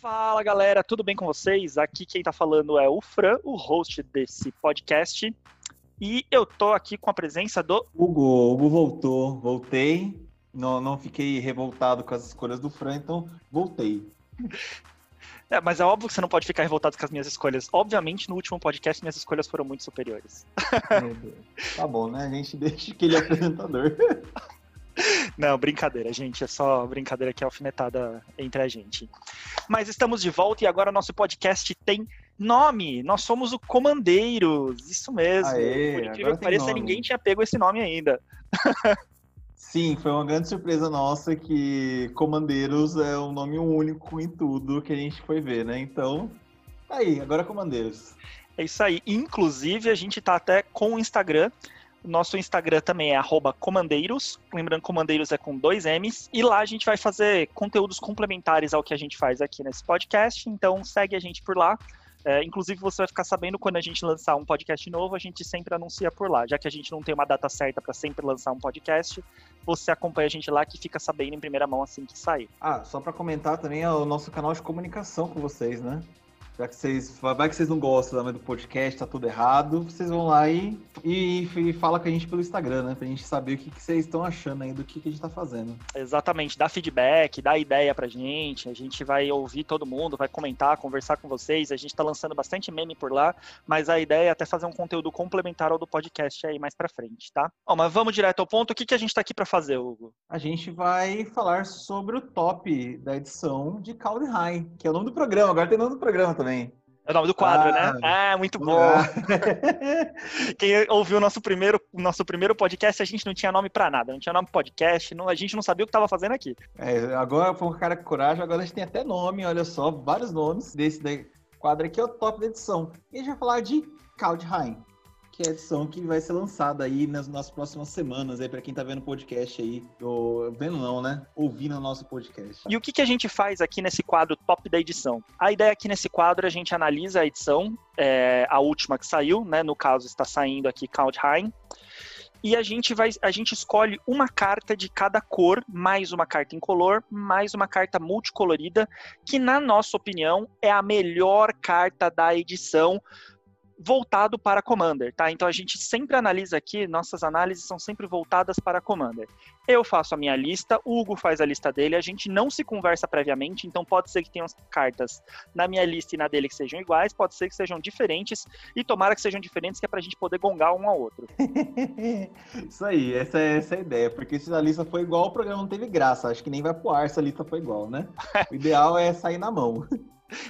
Fala galera, tudo bem com vocês? Aqui quem tá falando é o Fran, o host desse podcast. E eu tô aqui com a presença do. Hugo, o Hugo voltou, voltei. Não, não fiquei revoltado com as escolhas do Fran, então voltei. É, mas é óbvio que você não pode ficar revoltado com as minhas escolhas. Obviamente, no último podcast, minhas escolhas foram muito superiores. tá bom, né? A gente deixa que ele é apresentador. Não, brincadeira, gente. É só brincadeira que é alfinetada entre a gente. Mas estamos de volta e agora nosso podcast tem nome. Nós somos o Comandeiros. Isso mesmo. Aê, Por incrível que pareça, ninguém tinha pego esse nome ainda. Sim, foi uma grande surpresa nossa que Comandeiros é um nome único em tudo que a gente foi ver, né? Então, tá aí, agora Comandeiros. É isso aí. Inclusive, a gente tá até com o Instagram. Nosso Instagram também é comandeiros. Lembrando, comandeiros é com dois M's. E lá a gente vai fazer conteúdos complementares ao que a gente faz aqui nesse podcast. Então segue a gente por lá. É, inclusive, você vai ficar sabendo quando a gente lançar um podcast novo, a gente sempre anuncia por lá. Já que a gente não tem uma data certa para sempre lançar um podcast, você acompanha a gente lá que fica sabendo em primeira mão assim que sair. Ah, só para comentar também é o nosso canal de comunicação com vocês, né? Já que vocês. Vai que vocês não gostam do podcast, tá tudo errado, vocês vão lá e, e, e fala com a gente pelo Instagram, né? Pra gente saber o que, que vocês estão achando aí do que, que a gente tá fazendo. Exatamente, dá feedback, dá ideia pra gente. A gente vai ouvir todo mundo, vai comentar, conversar com vocês. A gente tá lançando bastante meme por lá, mas a ideia é até fazer um conteúdo complementar ao do podcast aí mais pra frente, tá? Bom, mas vamos direto ao ponto. O que, que a gente tá aqui pra fazer, Hugo? A gente vai falar sobre o top da edição de Calde High, que é o nome do programa. Agora tem nome do programa também. É o nome do quadro, né? ah, né? Ah, muito bom. Ah. Quem ouviu o nosso primeiro, nosso primeiro podcast, a gente não tinha nome para nada, não tinha nome podcast, não, a gente não sabia o que estava fazendo aqui. É, agora foi um cara com coragem, agora a gente tem até nome, olha só, vários nomes desse quadro aqui, é o top da edição. E a gente vai falar de Kaldheim que é a edição que vai ser lançada aí nas, nas próximas semanas aí para quem tá vendo o podcast aí, ou vendo não, né? Ouvindo o nosso podcast. E o que, que a gente faz aqui nesse quadro top da edição? A ideia aqui nesse quadro a gente analisa a edição, é, a última que saiu, né? No caso está saindo aqui Kaldheim e a gente vai a gente escolhe uma carta de cada cor, mais uma carta incolor, mais uma carta multicolorida, que na nossa opinião é a melhor carta da edição voltado para Commander, tá? Então a gente sempre analisa aqui, nossas análises são sempre voltadas para Commander. Eu faço a minha lista, o Hugo faz a lista dele, a gente não se conversa previamente, então pode ser que tenham cartas na minha lista e na dele que sejam iguais, pode ser que sejam diferentes, e tomara que sejam diferentes, que é pra gente poder gongar um ao outro. Isso aí, essa é, essa é a ideia, porque se a lista foi igual, o programa não teve graça, acho que nem vai pro ar se a lista foi igual, né? O ideal é sair na mão.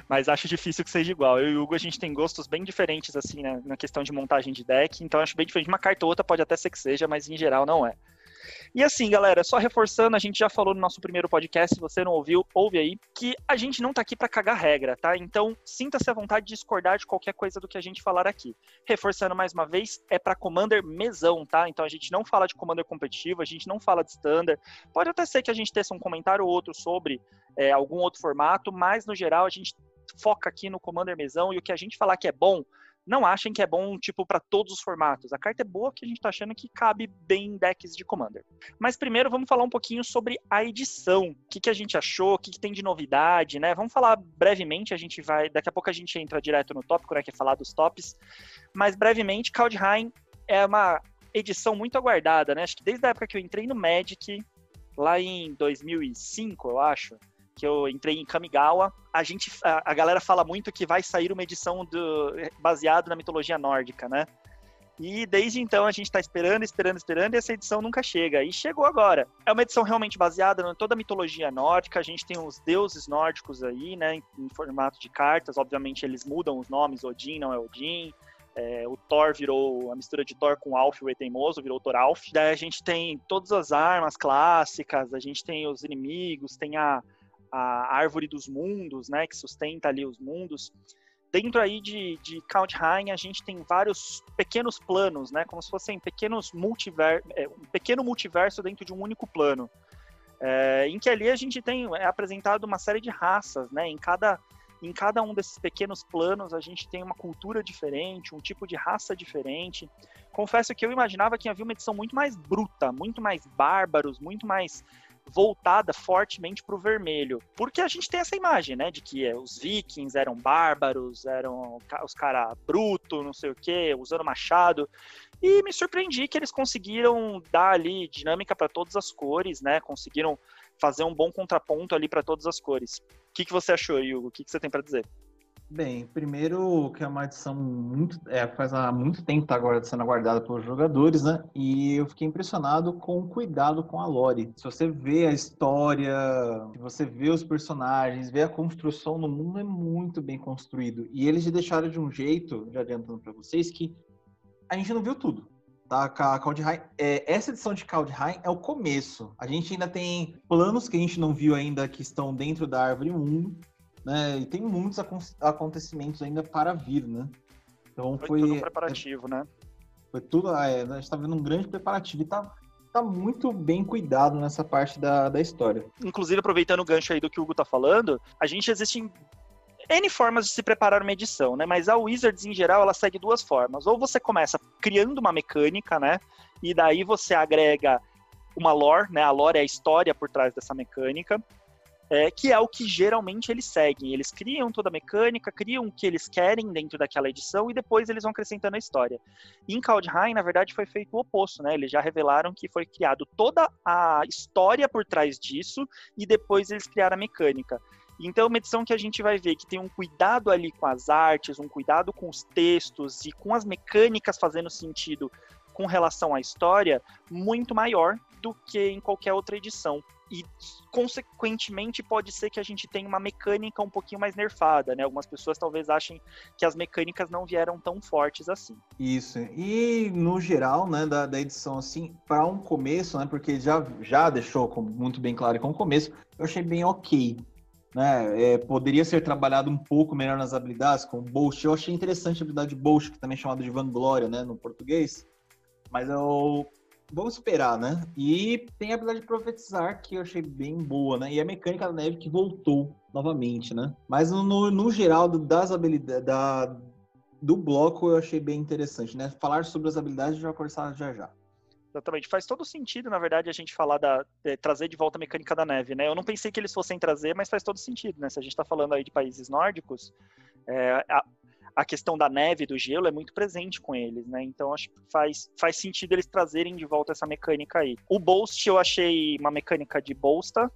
Mas acho difícil que seja igual. Eu e o Hugo, a gente tem gostos bem diferentes, assim, né, na questão de montagem de deck, então acho bem diferente. Uma carta ou outra pode até ser que seja, mas em geral não é. E assim, galera, só reforçando, a gente já falou no nosso primeiro podcast, se você não ouviu, ouve aí, que a gente não tá aqui para cagar regra, tá? Então, sinta-se à vontade de discordar de qualquer coisa do que a gente falar aqui. Reforçando mais uma vez, é para Commander mesão, tá? Então a gente não fala de Commander competitivo, a gente não fala de Standard. Pode até ser que a gente tenha um comentário ou outro sobre é, algum outro formato, mas no geral a gente foca aqui no Commander mesão e o que a gente falar que é bom, não achem que é bom, tipo, para todos os formatos. A carta é boa que a gente tá achando que cabe bem em decks de Commander. Mas primeiro vamos falar um pouquinho sobre a edição. O que, que a gente achou, o que, que tem de novidade, né? Vamos falar brevemente, a gente vai. Daqui a pouco a gente entra direto no tópico, né? Que é falar dos tops. Mas brevemente, Kaldheim é uma edição muito aguardada, né? Acho que desde a época que eu entrei no Magic, lá em 2005, eu acho que eu entrei em Kamigawa, a gente, a, a galera fala muito que vai sair uma edição do, baseado na mitologia nórdica, né? E desde então a gente está esperando, esperando, esperando, e essa edição nunca chega. E chegou agora. É uma edição realmente baseada em toda a mitologia nórdica. A gente tem os deuses nórdicos aí, né? Em, em formato de cartas. Obviamente eles mudam os nomes. Odin não é Odin. É, o Thor virou a mistura de Thor com Alf, o Eteimoso, virou Thor Alf. Daí a gente tem todas as armas clássicas, a gente tem os inimigos, tem a, a árvore dos mundos, né, que sustenta ali os mundos. Dentro aí de, de High, a gente tem vários pequenos planos, né, como se fossem pequenos multiver, é, um pequeno multiverso dentro de um único plano. É, em que ali a gente tem é apresentado uma série de raças, né, em cada em cada um desses pequenos planos a gente tem uma cultura diferente, um tipo de raça diferente. Confesso que eu imaginava que havia uma edição muito mais bruta, muito mais bárbaros, muito mais voltada fortemente para o vermelho. Porque a gente tem essa imagem, né, de que os vikings eram bárbaros, eram os caras bruto, não sei o quê, usando machado. E me surpreendi que eles conseguiram dar ali dinâmica para todas as cores, né? Conseguiram fazer um bom contraponto ali para todas as cores. O que, que você achou, Hugo? O que, que você tem para dizer? Bem, primeiro que é uma edição muito. É, faz há muito tempo tá agora sendo aguardada pelos jogadores, né? E eu fiquei impressionado com o cuidado com a Lore. Se você vê a história, se você vê os personagens, vê a construção no mundo, é muito bem construído. E eles deixaram de um jeito, já adiantando para vocês, que a gente não viu tudo. Tá, Kaldheim, é, essa edição de Kaldheim é o começo. A gente ainda tem planos que a gente não viu ainda que estão dentro da árvore 1 né? E tem muitos acontecimentos ainda para vir, né? Então foi, foi tudo um preparativo, é, né? Foi tudo, é, a gente está vendo um grande preparativo e tá, tá muito bem cuidado nessa parte da, da história. Inclusive, aproveitando o gancho aí do que o Hugo tá falando, a gente existe N formas de se preparar uma edição, né? Mas a Wizards, em geral, ela segue duas formas. Ou você começa criando uma mecânica, né? E daí você agrega uma lore, né? A lore é a história por trás dessa mecânica é, que é o que geralmente eles seguem. Eles criam toda a mecânica, criam o que eles querem dentro daquela edição e depois eles vão acrescentando a história. em Kaldheim, na verdade, foi feito o oposto, né? Eles já revelaram que foi criado toda a história por trás disso e depois eles criaram a mecânica. Então, é uma edição que a gente vai ver que tem um cuidado ali com as artes, um cuidado com os textos e com as mecânicas fazendo sentido com relação à história muito maior do que em qualquer outra edição e consequentemente pode ser que a gente tenha uma mecânica um pouquinho mais nerfada, né? Algumas pessoas talvez achem que as mecânicas não vieram tão fortes assim. Isso. E no geral, né, da, da edição assim, para um começo, né, porque já já deixou muito bem claro com o começo, eu achei bem ok. Né, é, poderia ser trabalhado um pouco melhor nas habilidades, com Boast. Eu achei interessante a habilidade Boast, que também é chamada de Vanglória, né, no português. Mas eu vamos esperar, né? E tem a habilidade de profetizar, que eu achei bem boa, né? E a mecânica da neve que voltou novamente, né? Mas no, no geral, das habilidades, da, do bloco, eu achei bem interessante, né? Falar sobre as habilidades já conversar já já. Exatamente. Faz todo sentido, na verdade, a gente falar da. É, trazer de volta a mecânica da neve, né? Eu não pensei que eles fossem trazer, mas faz todo sentido, né? Se a gente está falando aí de países nórdicos, é, a, a questão da neve, do gelo, é muito presente com eles, né? Então acho que faz, faz sentido eles trazerem de volta essa mecânica aí. O Boast eu achei uma mecânica de bolsta,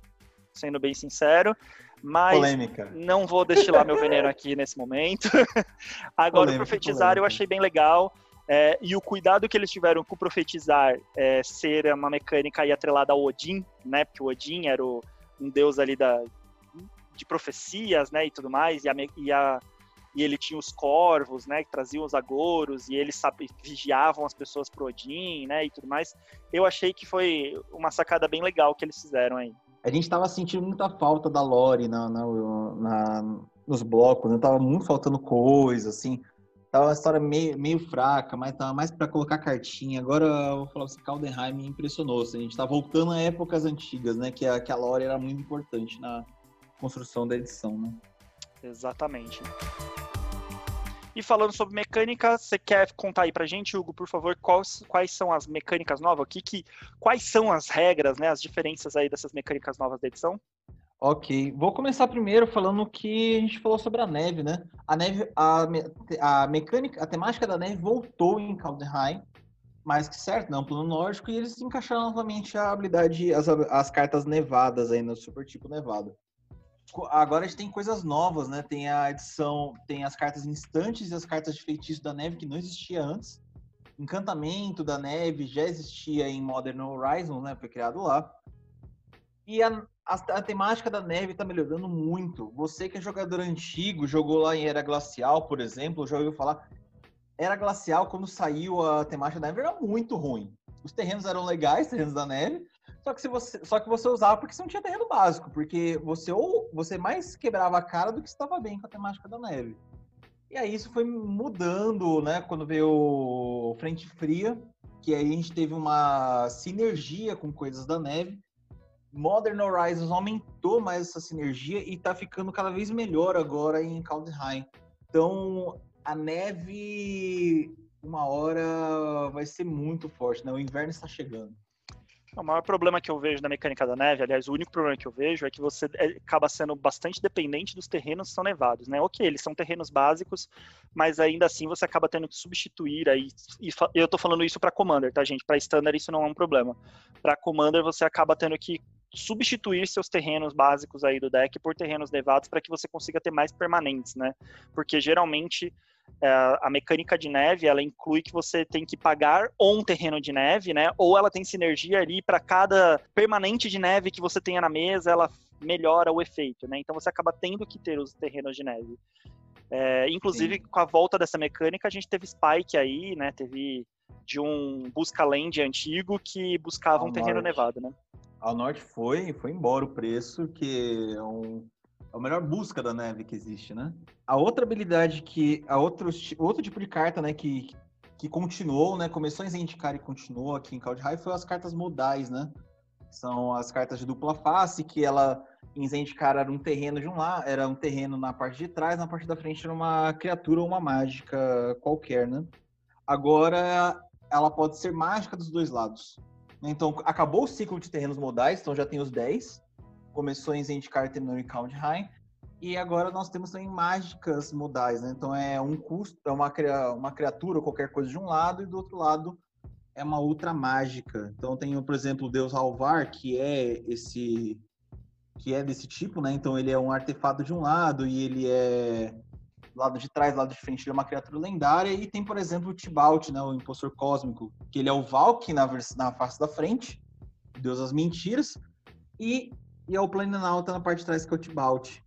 sendo bem sincero. Mas polêmica. não vou destilar meu veneno aqui nesse momento. Agora, polêmica, o profetizar polêmica. eu achei bem legal. É, e o cuidado que eles tiveram com o profetizar é, ser uma mecânica aí atrelada ao Odin, né? Porque o Odin era o, um deus ali da, de profecias, né? E tudo mais. E a, e a e ele tinha os corvos, né, que traziam os agouros, e eles sabe, vigiavam as pessoas pro Odin, né, e tudo mais. Eu achei que foi uma sacada bem legal que eles fizeram aí. A gente tava sentindo muita falta da lore na, na, na nos blocos, né, tava muito faltando coisa, assim, tava uma história meio, meio fraca, mas tava mais para colocar cartinha. Agora, eu vou falar assim, Caldenheim me impressionou, assim, a gente tá voltando a épocas antigas, né, que a, que a lore era muito importante na construção da edição, né. Exatamente. E falando sobre mecânica, você quer contar aí pra gente, Hugo, por favor, quais, quais são as mecânicas novas? Que, que, quais são as regras, né, as diferenças aí dessas mecânicas novas da edição? Ok, vou começar primeiro falando que a gente falou sobre a neve, né? A neve, a, a mecânica, a temática da neve voltou em Kaldheim, mais que certo, não, plano nórdico, e eles encaixaram novamente a habilidade, as, as cartas nevadas aí no super tipo nevado agora a gente tem coisas novas, né? Tem a edição, tem as cartas instantes e as cartas de feitiço da neve que não existia antes. Encantamento da neve já existia em Modern Horizons, né? Foi criado lá. E a, a, a temática da neve está melhorando muito. Você que é jogador antigo, jogou lá em Era Glacial, por exemplo, já ouviu falar. Era Glacial, quando saiu a temática da neve, era muito ruim. Os terrenos eram legais, terrenos da neve, só que, se você, só que você usava porque você não tinha terreno básico, porque você ou você mais quebrava a cara do que estava bem com a temática da neve. E aí isso foi mudando, né? Quando veio Frente Fria, que aí a gente teve uma sinergia com coisas da neve. Modern Horizons aumentou mais essa sinergia e tá ficando cada vez melhor agora em Kaldheim. Então, a neve uma hora vai ser muito forte, né? O inverno está chegando. O maior problema que eu vejo na mecânica da neve, aliás, o único problema que eu vejo é que você é, acaba sendo bastante dependente dos terrenos que são nevados, né? Ok, eles são terrenos básicos, mas ainda assim você acaba tendo que substituir aí. E eu tô falando isso para Commander, tá, gente? Para Standard isso não é um problema. Para Commander você acaba tendo que substituir seus terrenos básicos aí do deck por terrenos nevados para que você consiga ter mais permanentes, né? Porque geralmente é, a mecânica de neve ela inclui que você tem que pagar ou um terreno de neve, né? Ou ela tem sinergia ali para cada permanente de neve que você tenha na mesa, ela melhora o efeito, né? Então você acaba tendo que ter os terrenos de neve. É, inclusive, Sim. com a volta dessa mecânica, a gente teve Spike aí, né? Teve de um busca land antigo que buscava Ao um terreno norte. nevado, né? Ao norte foi, foi embora o preço, que é um é a melhor busca da neve que existe, né? A outra habilidade que. A outro, outro tipo de carta, né, que, que continuou, né? Começou em Zendikar e continuou aqui em Kaldheim foi as cartas modais, né? São as cartas de dupla face, que ela em Zendikar era um terreno de um lado, era um terreno na parte de trás, na parte da frente era uma criatura ou uma mágica qualquer, né? Agora ela pode ser mágica dos dois lados. Então acabou o ciclo de terrenos modais, então já tem os 10 começou em Zendikar terminou em Kaldheim. E agora nós temos também mágicas modais, né? Então é um custo, é uma, uma criatura qualquer coisa de um lado, e do outro lado é uma outra mágica. Então tem, por exemplo, o Deus Alvar, que é esse que é desse tipo, né? Então ele é um artefato de um lado e ele é lado de trás, lado de frente, ele é uma criatura lendária. E tem, por exemplo, o Tibalt, né? O impostor cósmico, que ele é o Valk na, na face da frente, Deus das mentiras. E e é o Planalto na parte de trás, que é o Tibalt.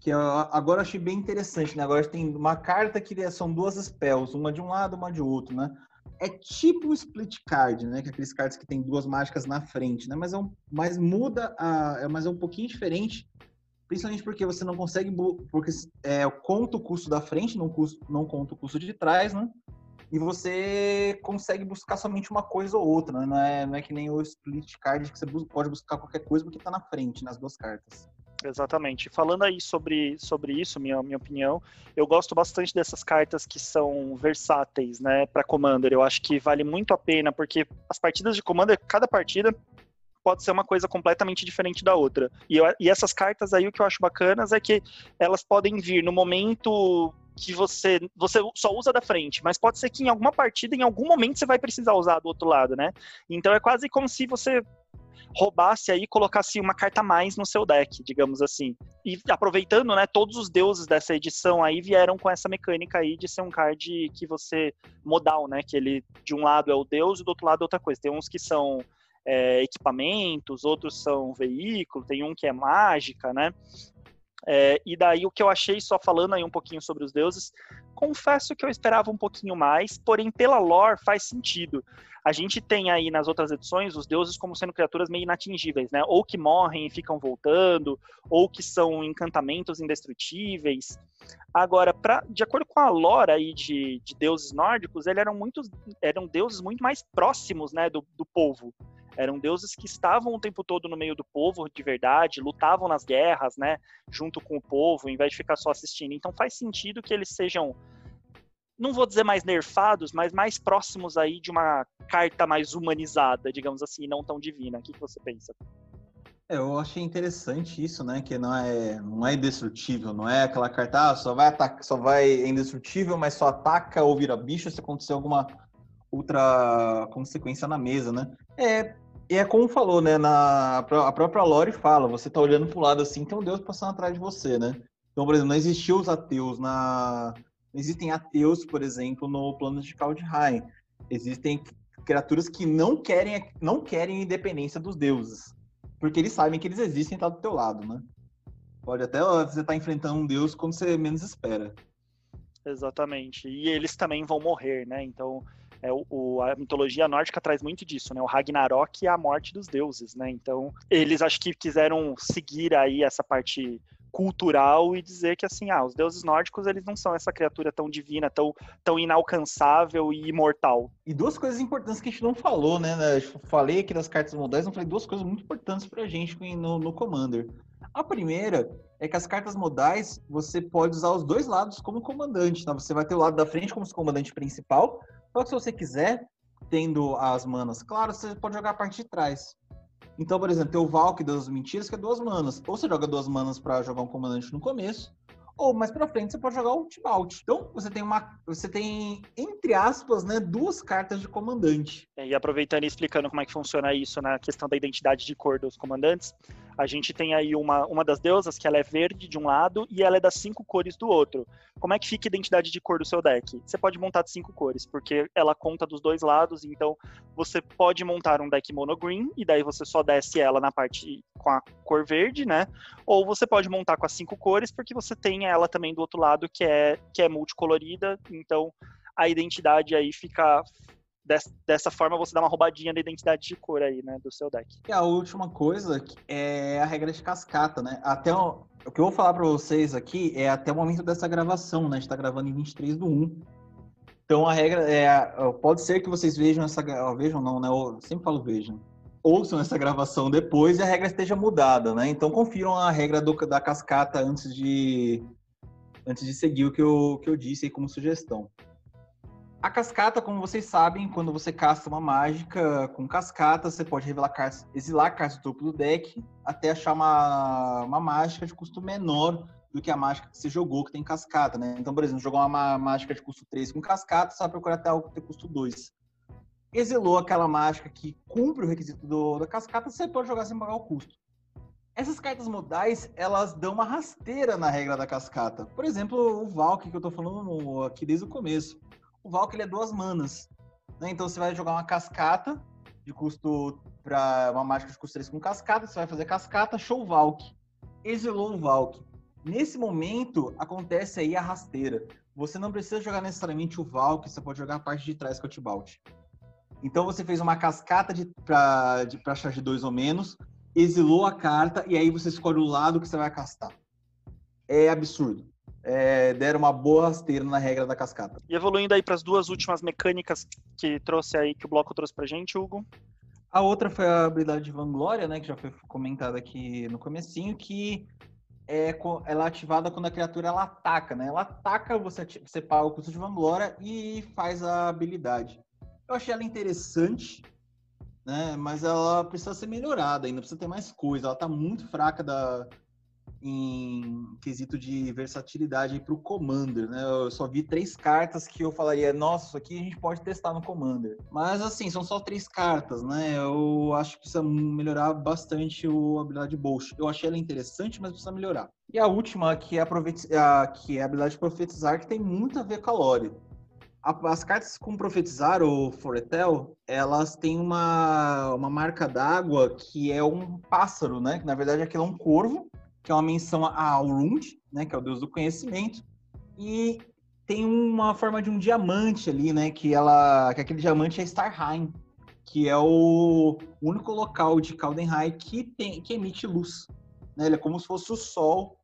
Que eu, agora eu achei bem interessante, né? Agora tem uma carta que é, são duas spells, uma de um lado, uma de outro, né? É tipo um split card, né? Que é aqueles cards que tem duas mágicas na frente, né? Mas, é um, mas muda, a, é, mas é um pouquinho diferente, principalmente porque você não consegue, porque é, conta o custo da frente, não, custo, não conta o custo de trás, né? E você consegue buscar somente uma coisa ou outra, né? não, é, não é que nem o split card que você pode buscar qualquer coisa porque está na frente nas duas cartas. Exatamente. Falando aí sobre, sobre isso, minha, minha opinião, eu gosto bastante dessas cartas que são versáteis, né, para Commander. Eu acho que vale muito a pena, porque as partidas de Commander, cada partida pode ser uma coisa completamente diferente da outra. E, eu, e essas cartas aí, o que eu acho bacanas é que elas podem vir no momento que você, você só usa da frente, mas pode ser que em alguma partida, em algum momento, você vai precisar usar do outro lado, né? Então é quase como se você roubasse aí e colocasse uma carta a mais no seu deck, digamos assim. E aproveitando, né, todos os deuses dessa edição aí vieram com essa mecânica aí de ser um card que você modal, né, que ele de um lado é o deus e do outro lado é outra coisa. Tem uns que são é, equipamentos, outros são veículo, tem um que é mágica, né? É, e daí o que eu achei, só falando aí um pouquinho sobre os deuses, confesso que eu esperava um pouquinho mais, porém pela lore faz sentido. A gente tem aí nas outras edições os deuses como sendo criaturas meio inatingíveis, né? Ou que morrem e ficam voltando, ou que são encantamentos indestrutíveis. Agora, pra, de acordo com a lore aí de, de deuses nórdicos, eles eram, muito, eram deuses muito mais próximos né, do, do povo. Eram deuses que estavam o tempo todo no meio do povo de verdade, lutavam nas guerras, né, junto com o povo, em vez de ficar só assistindo. Então faz sentido que eles sejam não vou dizer mais nerfados, mas mais próximos aí de uma carta mais humanizada, digamos assim, não tão divina. O que, você pensa? É, eu achei interessante isso, né? Que não é, não é indestrutível, não é aquela carta, ah, só vai atacar, só vai é indestrutível, mas só ataca ou vira bicho se acontecer alguma outra consequência na mesa, né? É, e é como falou, né? Na, a própria Lore fala, você tá olhando pro lado assim, tem um Deus passando atrás de você, né? Então, por exemplo, não existiam os ateus na. Existem ateus, por exemplo, no plano de Kaldheim. Existem criaturas que não querem, não querem independência dos deuses. Porque eles sabem que eles existem e tá do teu lado, né? Pode até você estar tá enfrentando um deus quando você menos espera. Exatamente. E eles também vão morrer, né? Então, é, o, a mitologia nórdica traz muito disso, né? O Ragnarok é a morte dos deuses, né? Então, eles acho que quiseram seguir aí essa parte cultural e dizer que assim, ah, os deuses nórdicos eles não são essa criatura tão divina, tão, tão inalcançável e imortal. E duas coisas importantes que a gente não falou, né? Eu falei aqui das cartas modais, não falei duas coisas muito importantes pra gente no, no Commander. A primeira é que as cartas modais você pode usar os dois lados como comandante, tá? Você vai ter o lado da frente como comandante principal, só que se você quiser, tendo as manas claras, você pode jogar a parte de trás. Então, por exemplo, tem o Valk das Mentiras, que é duas manas. Ou você joga duas manas para jogar um comandante no começo, ou mais para frente você pode jogar o Tibalt. Então, você tem uma você tem entre aspas, né, duas cartas de comandante. É, e aproveitando e explicando como é que funciona isso na questão da identidade de cor dos comandantes, a gente tem aí uma, uma das deusas que ela é verde de um lado e ela é das cinco cores do outro. Como é que fica a identidade de cor do seu deck? Você pode montar de cinco cores, porque ela conta dos dois lados, então você pode montar um deck monogreen e daí você só desce ela na parte com a cor verde, né? Ou você pode montar com as cinco cores, porque você tem ela também do outro lado que é que é multicolorida, então a identidade aí fica dessa forma você dá uma roubadinha da identidade de cor aí, né, do seu deck. E a última coisa é a regra de cascata, né? Até o, o que eu vou falar para vocês aqui é até o momento dessa gravação, né? A gente tá gravando em 23 do 1. Então a regra é, pode ser que vocês vejam essa, vejam não, né? Eu sempre falo vejam. Ouçam essa gravação depois e a regra esteja mudada, né? Então confiram a regra do, da cascata antes de antes de seguir o que eu, que eu disse aí como sugestão. A cascata, como vocês sabem, quando você casta uma mágica com cascata, você pode revelar cartas, exilar cartas do topo do deck até achar uma, uma mágica de custo menor do que a mágica que você jogou que tem cascata, né? Então, por exemplo, jogou uma mágica de custo 3 com cascata, você vai procurar até algo que tem custo 2. Exilou aquela mágica que cumpre o requisito do, da cascata, você pode jogar sem pagar o custo. Essas cartas modais, elas dão uma rasteira na regra da cascata. Por exemplo, o Valk, que eu tô falando aqui desde o começo o Valk ele é duas manas. Né? Então você vai jogar uma cascata de custo para uma mágica de custo 3 com cascata, você vai fazer cascata, show Valk. Exilou o Valk. Nesse momento acontece aí a rasteira. Você não precisa jogar necessariamente o Valk, você pode jogar a parte de trás com o Tibalt. Então você fez uma cascata de, pra, de, pra charge 2 ou menos, exilou a carta e aí você escolhe o lado que você vai castar. É absurdo é, deram uma boa rasteira na regra da cascata. E evoluindo aí para as duas últimas mecânicas que trouxe aí, que o bloco trouxe pra gente, Hugo. A outra foi a habilidade de Vanglória, né, que já foi comentada aqui no comecinho, que é, ela é ativada quando a criatura ela ataca, né? Ela ataca, você, você paga o custo de Vanglória e faz a habilidade. Eu achei ela interessante, né? Mas ela precisa ser melhorada ainda, precisa ter mais coisa. Ela tá muito fraca da, em quesito de versatilidade para o Commander, né? Eu só vi três cartas que eu falaria, nossa, isso aqui a gente pode testar no Commander. Mas assim, são só três cartas, né? Eu acho que precisa melhorar bastante a habilidade Bolsh. Eu achei ela interessante, mas precisa melhorar. E a última, que é a, que é a habilidade de profetizar, que tem muito a ver com a Lore. As cartas com profetizar ou Foretel, elas têm uma, uma marca d'água que é um pássaro, né? Que na verdade aquilo é um corvo que é uma menção a Aurund, né, que é o deus do conhecimento, e tem uma forma de um diamante ali, né, que ela, que aquele diamante é Starheim, que é o único local de Kaldenheim que tem que emite luz, né? Ele é como se fosse o sol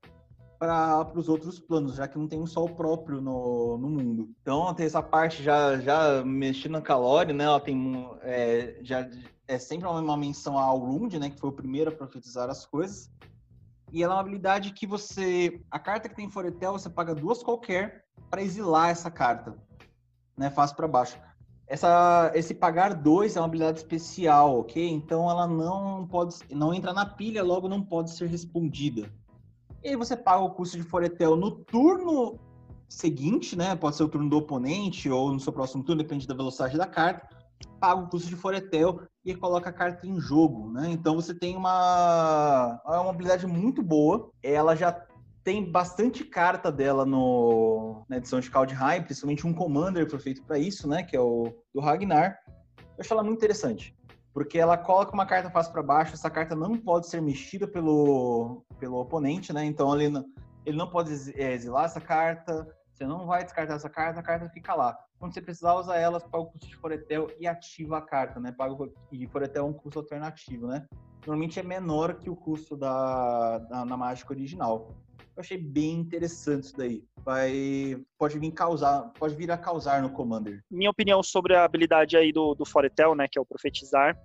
para os outros planos, já que não tem um sol próprio no, no mundo. Então tem essa parte já já mexendo na Calori, né? Ela tem é, já é sempre uma menção a Aurund, né? Que foi o primeiro a profetizar as coisas. E ela é uma habilidade que você. A carta que tem Foretel, você paga duas qualquer para exilar essa carta. Né? Fácil para baixo. Essa, esse pagar dois é uma habilidade especial, ok? Então ela não pode. não entra na pilha, logo não pode ser respondida. E aí você paga o custo de Foretel no turno seguinte, né? Pode ser o turno do oponente ou no seu próximo turno, depende da velocidade da carta. Paga o custo de Foretel e coloca a carta em jogo, né? Então você tem uma, é uma habilidade muito boa. Ela já tem bastante carta dela no, na edição de Kaldheim, principalmente um Commander foi feito para isso, né? Que é o do Ragnar. Eu acho ela muito interessante, porque ela coloca uma carta face para baixo. Essa carta não pode ser mexida pelo, pelo oponente, né? Então ele, ele não pode é, exilar essa carta. Você não vai descartar essa carta, a carta fica lá. Quando você precisar usar elas, paga o custo de Foretel e ativa a carta, né? Paga e Foretel é um custo alternativo, né? Normalmente é menor que o custo da, da na mágica original. Eu achei bem interessante isso daí. Vai, pode vir causar, pode vir a causar no Commander. Minha opinião sobre a habilidade aí do, do Foretel, né, que é o profetizar.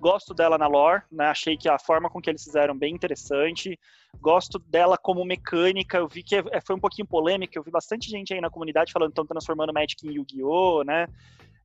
Gosto dela na lore, né? Achei que a forma com que eles fizeram bem interessante. Gosto dela como mecânica. Eu vi que é, foi um pouquinho polêmica. Eu vi bastante gente aí na comunidade falando que estão transformando Magic em Yu-Gi-Oh, né?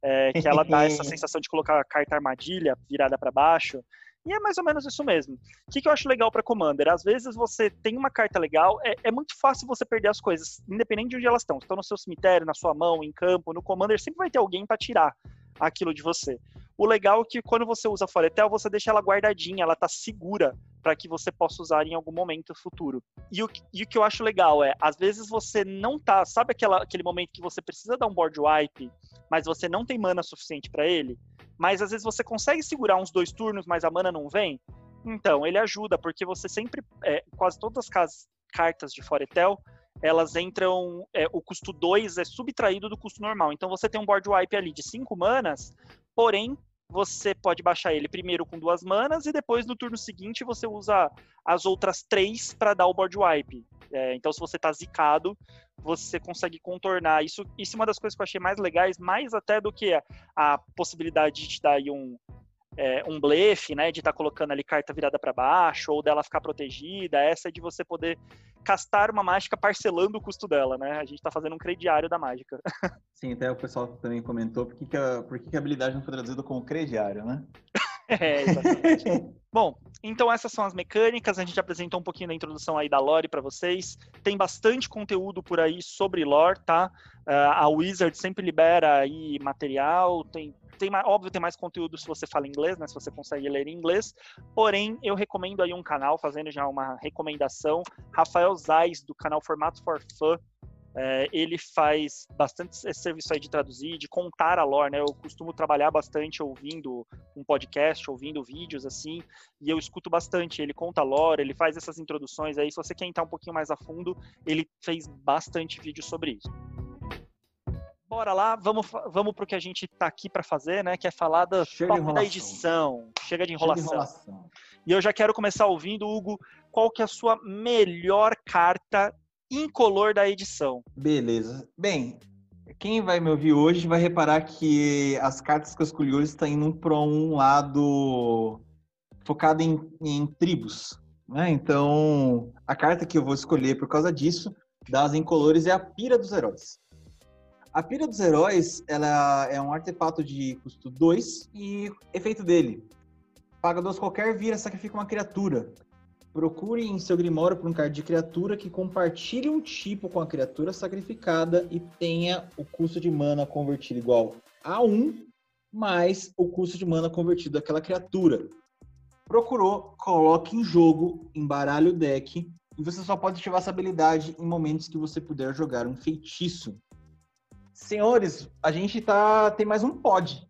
É, que ela dá essa sensação de colocar a carta armadilha virada para baixo. E é mais ou menos isso mesmo. O que, que eu acho legal para Commander? Às vezes você tem uma carta legal, é, é, muito fácil você perder as coisas, independente de onde elas estão. Estão no seu cemitério, na sua mão, em campo, no Commander, sempre vai ter alguém para tirar aquilo de você. O legal é que quando você usa Foretel, você deixa ela guardadinha, ela tá segura para que você possa usar em algum momento futuro. E o, e o, que eu acho legal é, às vezes você não tá, sabe aquela, aquele momento que você precisa dar um board wipe, mas você não tem mana suficiente para ele? Mas às vezes você consegue segurar uns dois turnos, mas a mana não vem? Então, ele ajuda, porque você sempre, é, quase todas as cartas de Foretel, elas entram. É, o custo 2 é subtraído do custo normal. Então você tem um board wipe ali de 5 manas, porém você pode baixar ele primeiro com duas manas e depois no turno seguinte você usa as outras três para dar o board wipe. É, então, se você tá zicado, você consegue contornar. Isso, isso é uma das coisas que eu achei mais legais, mais até do que a, a possibilidade de te dar aí um, é, um blefe, né, de estar tá colocando ali carta virada para baixo ou dela ficar protegida, essa é de você poder castar uma mágica parcelando o custo dela, né? A gente está fazendo um crediário da mágica. Sim, até o pessoal também comentou por que, que, a, por que, que a habilidade não foi traduzida como crediário, né? é, exatamente. Bom, então essas são as mecânicas, a gente apresentou um pouquinho da introdução aí da lore para vocês. Tem bastante conteúdo por aí sobre lore, tá? Uh, a Wizard sempre libera aí material, tem tem óbvio, tem mais conteúdo se você fala inglês, né? Se você consegue ler em inglês. Porém, eu recomendo aí um canal, fazendo já uma recomendação. Rafael Zais, do canal Formato for Fun. É, ele faz bastante serviço aí de traduzir, de contar a lore, né? Eu costumo trabalhar bastante ouvindo um podcast, ouvindo vídeos assim, e eu escuto bastante. Ele conta a lore, ele faz essas introduções aí. Se você quer entrar um pouquinho mais a fundo, ele fez bastante vídeo sobre isso bora lá, vamos, vamos pro que a gente tá aqui para fazer, né? Que é falar da, da edição. Chega de enrolação. Chega de enrolação. E eu já quero começar ouvindo, Hugo, qual que é a sua melhor carta incolor da edição? Beleza. Bem, quem vai me ouvir hoje vai reparar que as cartas que eu escolhi hoje estão indo para um lado focado em, em tribos. Né? Então, a carta que eu vou escolher por causa disso, das incolores, é a Pira dos Heróis. A Pira dos Heróis, ela é um artefato de custo 2 e efeito dele. Paga 2 qualquer, vira, sacrifica uma criatura. Procure em seu Grimório por um card de criatura que compartilhe um tipo com a criatura sacrificada e tenha o custo de mana convertido igual a 1 mais o custo de mana convertido daquela criatura. Procurou, coloque em jogo, embaralhe o deck e você só pode ativar essa habilidade em momentos que você puder jogar um feitiço. Senhores, a gente tá tem mais um pod.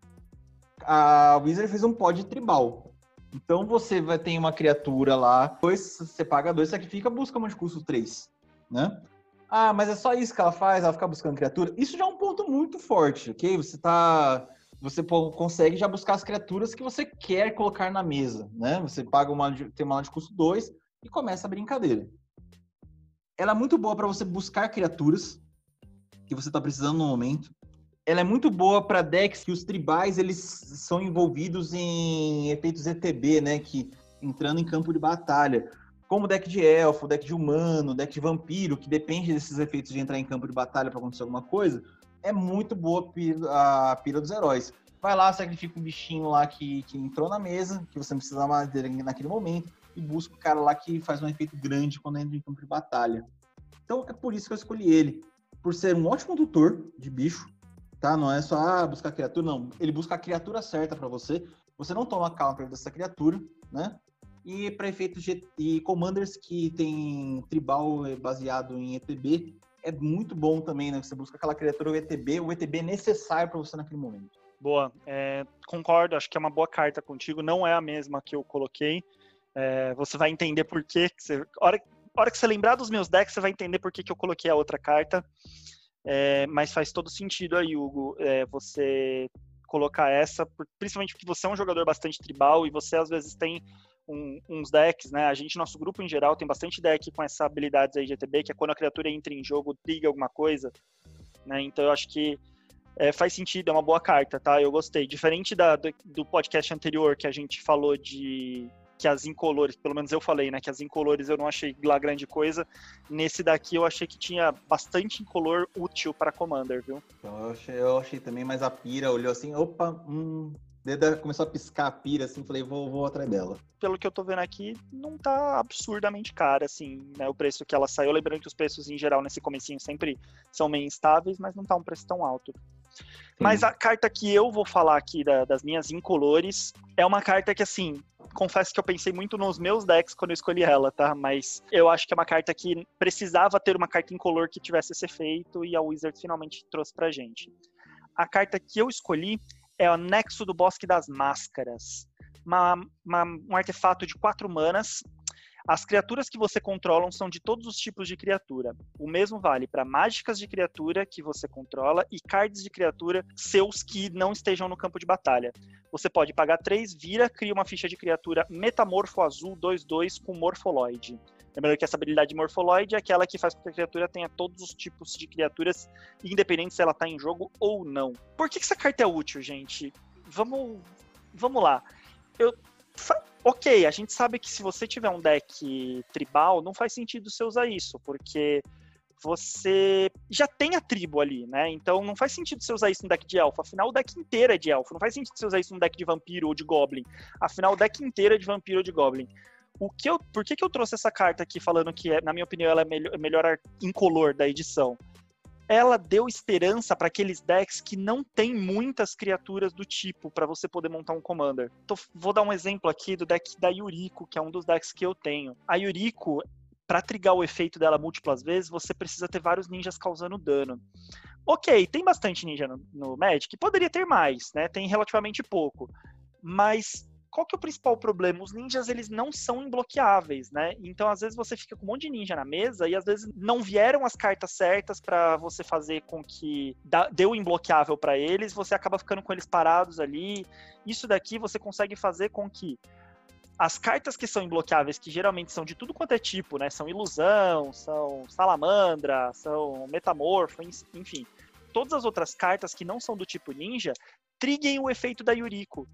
A Wizard fez um pod tribal. Então você vai ter uma criatura lá, depois você paga dois, sacrifica, busca uma de custo 3, né? Ah, mas é só isso que ela faz, ela fica buscando criatura. Isso já é um ponto muito forte, ok? Você tá você consegue já buscar as criaturas que você quer colocar na mesa, né? Você paga uma tem uma de custo 2 e começa a brincadeira. Ela é muito boa para você buscar criaturas, que você está precisando no momento. Ela é muito boa para decks que os tribais eles são envolvidos em efeitos ETB, né? Que entrando em campo de batalha. Como deck de elfo, deck de humano, deck de vampiro, que depende desses efeitos de entrar em campo de batalha para acontecer alguma coisa, é muito boa a pira dos heróis. Vai lá, sacrifica um bichinho lá que, que entrou na mesa, que você não precisa mais dele naquele momento, e busca o cara lá que faz um efeito grande quando entra em campo de batalha. Então é por isso que eu escolhi ele por ser um ótimo tutor de bicho, tá? Não é só ah, buscar criatura, não. Ele busca a criatura certa para você. Você não toma counter dessa criatura, né? E para efeitos de e commanders que tem tribal baseado em ETB, é muito bom também, né? Você busca aquela criatura o ETB, o ETB necessário para você naquele momento. Boa, é, concordo, acho que é uma boa carta contigo, não é a mesma que eu coloquei. É, você vai entender por. Que você, hora, hora que você lembrar dos meus decks, você vai entender por que, que eu coloquei a outra carta. É, mas faz todo sentido aí, Hugo, é, você colocar essa, principalmente porque você é um jogador bastante tribal e você às vezes tem um, uns decks, né? A gente, nosso grupo em geral, tem bastante deck com essa habilidade aí de ETB, que é quando a criatura entra em jogo, triga alguma coisa, né? Então eu acho que é, faz sentido, é uma boa carta, tá? Eu gostei. Diferente da, do, do, podcast anterior que a gente falou de que as incolores, pelo menos eu falei, né? Que as incolores eu não achei lá grande coisa. Nesse daqui eu achei que tinha bastante incolor útil para Commander, viu? Então eu achei, eu achei também, mas a Pira olhou assim, opa, hum, dedo começou a piscar a pira, assim, falei, vou, vou atrás dela. Pelo que eu tô vendo aqui, não tá absurdamente cara, assim, né, o preço que ela saiu. Lembrando que os preços, em geral, nesse comecinho sempre são meio instáveis, mas não tá um preço tão alto. Mas a carta que eu vou falar aqui da, das minhas incolores é uma carta que, assim, confesso que eu pensei muito nos meus decks quando eu escolhi ela, tá? Mas eu acho que é uma carta que precisava ter uma carta incolor que tivesse esse efeito e a Wizard finalmente trouxe pra gente. A carta que eu escolhi é o Nexo do Bosque das Máscaras. Uma, uma, um artefato de quatro manas. As criaturas que você controla são de todos os tipos de criatura. O mesmo vale para mágicas de criatura que você controla e cards de criatura seus que não estejam no campo de batalha. Você pode pagar 3, vira, cria uma ficha de criatura metamorfo azul 2-2 com morfoloide. Lembrando que essa habilidade morfoloide é aquela que faz com que a criatura tenha todos os tipos de criaturas, independente se ela está em jogo ou não. Por que, que essa carta é útil, gente? Vamos, vamos lá. Eu, ok, a gente sabe que se você tiver um deck tribal, não faz sentido você usar isso, porque você já tem a tribo ali, né? Então não faz sentido você usar isso no deck de elfo. Afinal, o deck inteiro é de elfo. Não faz sentido você usar isso no deck de vampiro ou de goblin. Afinal, o deck inteiro é de vampiro ou de goblin. O que eu, por que, que eu trouxe essa carta aqui falando que, é, na minha opinião, ela é melhor, melhor incolor da edição? Ela deu esperança para aqueles decks que não tem muitas criaturas do tipo para você poder montar um commander. Então, vou dar um exemplo aqui do deck da Yuriko, que é um dos decks que eu tenho. A Yuriko, para trigar o efeito dela múltiplas vezes, você precisa ter vários ninjas causando dano. Ok, tem bastante ninja no, no Magic, poderia ter mais, né? Tem relativamente pouco. Mas qual que é o principal problema? Os ninjas, eles não são imbloqueáveis, né? Então, às vezes, você fica com um monte de ninja na mesa e, às vezes, não vieram as cartas certas para você fazer com que dê o imbloqueável para eles, você acaba ficando com eles parados ali. Isso daqui você consegue fazer com que as cartas que são imbloqueáveis, que geralmente são de tudo quanto é tipo, né? São ilusão, são salamandra, são metamorfo, enfim. Todas as outras cartas que não são do tipo ninja, triguem o efeito da Yuriko.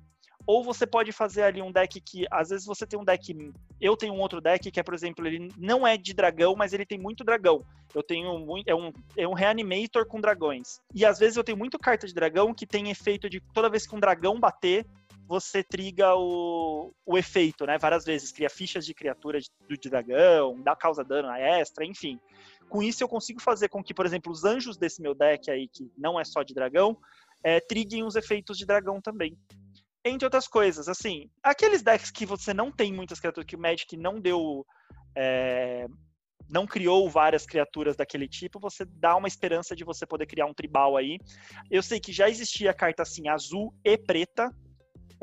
Ou você pode fazer ali um deck que, às vezes você tem um deck, eu tenho um outro deck que é, por exemplo, ele não é de dragão, mas ele tem muito dragão. Eu tenho muito, é um, é um reanimator com dragões. E às vezes eu tenho muito carta de dragão que tem efeito de toda vez que um dragão bater, você triga o, o efeito, né? Várias vezes, cria fichas de criatura de, de dragão, dá causa dano extra, enfim. Com isso eu consigo fazer com que, por exemplo, os anjos desse meu deck aí, que não é só de dragão, é, triguem os efeitos de dragão também entre outras coisas. Assim, aqueles decks que você não tem muitas criaturas, que o Magic não deu. É, não criou várias criaturas daquele tipo, você dá uma esperança de você poder criar um tribal aí. Eu sei que já existia carta assim, azul e preta,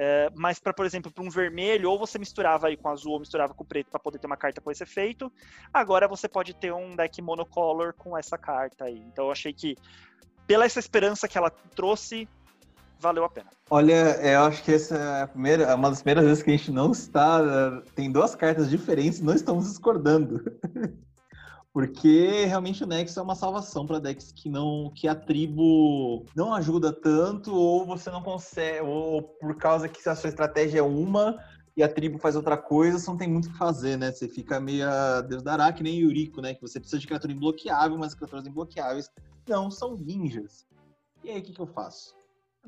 é, mas para, por exemplo, para um vermelho, ou você misturava aí com azul ou misturava com preto para poder ter uma carta com esse efeito. Agora você pode ter um deck monocolor com essa carta aí. Então eu achei que, pela essa esperança que ela trouxe, valeu a pena. Olha, eu acho que essa é a primeira, é uma das primeiras vezes que a gente não está. Tem duas cartas diferentes, não estamos discordando. Porque realmente o Nexo é uma salvação para decks que não que a tribo não ajuda tanto, ou você não consegue, ou por causa que a sua estratégia é uma e a tribo faz outra coisa, você não tem muito o que fazer, né? Você fica meio Deus dará, que nem Yuriko, né? Que você precisa de criatura imbloqueável, mas criaturas imbloqueáveis não são ninjas. E aí, o que, que eu faço?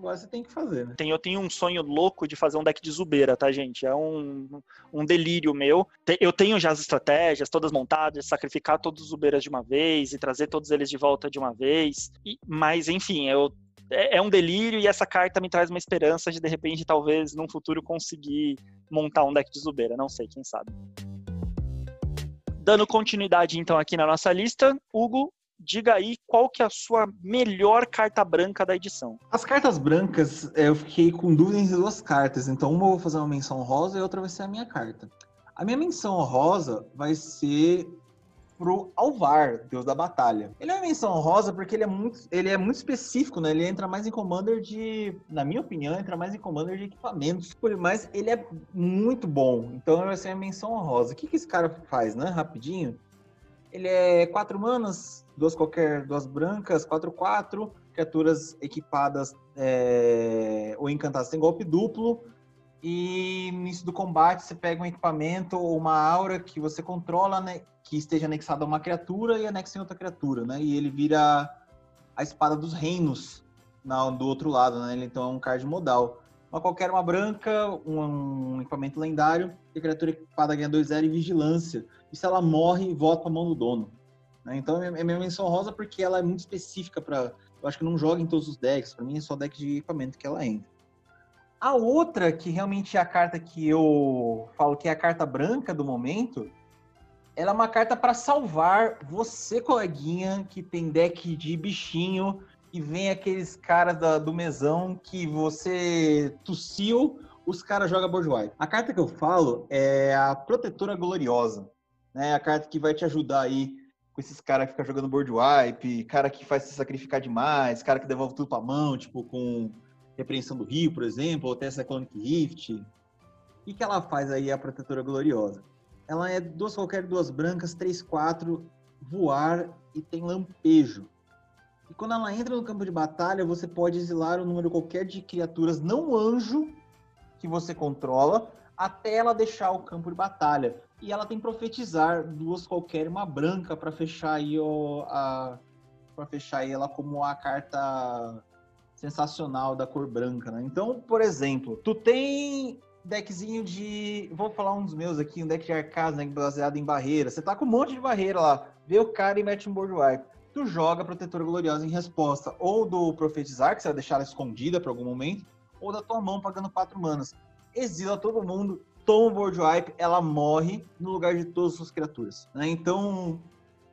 Agora você tem que fazer, né? Tem, eu tenho um sonho louco de fazer um deck de Zubeira, tá, gente? É um, um delírio meu. Eu tenho já as estratégias todas montadas, sacrificar todos os Zubeiras de uma vez e trazer todos eles de volta de uma vez. E, mas, enfim, eu, é, é um delírio e essa carta me traz uma esperança de, de repente, talvez, num futuro, conseguir montar um deck de Zubeira. Não sei, quem sabe. Dando continuidade, então, aqui na nossa lista, Hugo, diga aí qual que é a sua melhor carta branca da edição. As cartas brancas, é, eu fiquei com dúvidas em duas cartas, então uma eu vou fazer uma menção rosa e a outra vai ser a minha carta. A minha menção rosa vai ser pro Alvar, deus da batalha. Ele é uma menção rosa porque ele é muito, ele é muito específico, né? Ele entra mais em commander de, na minha opinião, entra mais em commander de equipamentos. Mas ele é muito bom. Então vai ser uma menção rosa. O que, que esse cara faz, né? Rapidinho. Ele é quatro manas, duas qualquer, duas brancas, quatro quatro criaturas equipadas é, ou encantadas tem golpe duplo. E no início do combate você pega um equipamento ou uma aura que você controla, né, que esteja anexado a uma criatura e anexa em outra criatura, né? E ele vira a espada dos reinos na, do outro lado, né? Ele, então é um card modal. Uma qualquer uma branca, um, um equipamento lendário, e a criatura equipada ganha 2-0 e vigilância. E se ela morre, volta para a mão do dono. Né? Então é, é minha menção rosa porque ela é muito específica para eu acho que não joga em todos os decks. Para mim é só deck de equipamento que ela entra. A outra, que realmente é a carta que eu falo que é a carta branca do momento, ela é uma carta para salvar você, coleguinha, que tem deck de bichinho e vem aqueles caras da, do mesão que você tossiu, os caras jogam wipe. A carta que eu falo é a Protetora Gloriosa. Né? A carta que vai te ajudar aí com esses caras que ficam jogando board wipe, cara que faz se sacrificar demais, cara que devolve tudo pra mão, tipo, com repreensão do rio, por exemplo, ou tem essa Clonic Rift. O que, que ela faz aí, a Protetora Gloriosa? Ela é duas qualquer, duas brancas, três, quatro, voar e tem lampejo. E quando ela entra no campo de batalha, você pode exilar um número qualquer de criaturas não anjo que você controla, até ela deixar o campo de batalha. E ela tem profetizar duas qualquer uma branca para fechar aí o, a para fechar aí ela como a carta sensacional da cor branca, né? Então, por exemplo, tu tem deckzinho de, vou falar um dos meus aqui, um deck de arcas, né, baseado em barreira. Você tá com um monte de barreira lá, vê o cara e mete um board. Tu joga Protetora Gloriosa em resposta ou do Profetizar, que você vai deixar ela escondida para algum momento, ou da tua mão pagando quatro manas. Exila todo mundo, toma o board wipe, ela morre no lugar de todas as suas criaturas. Né? Então,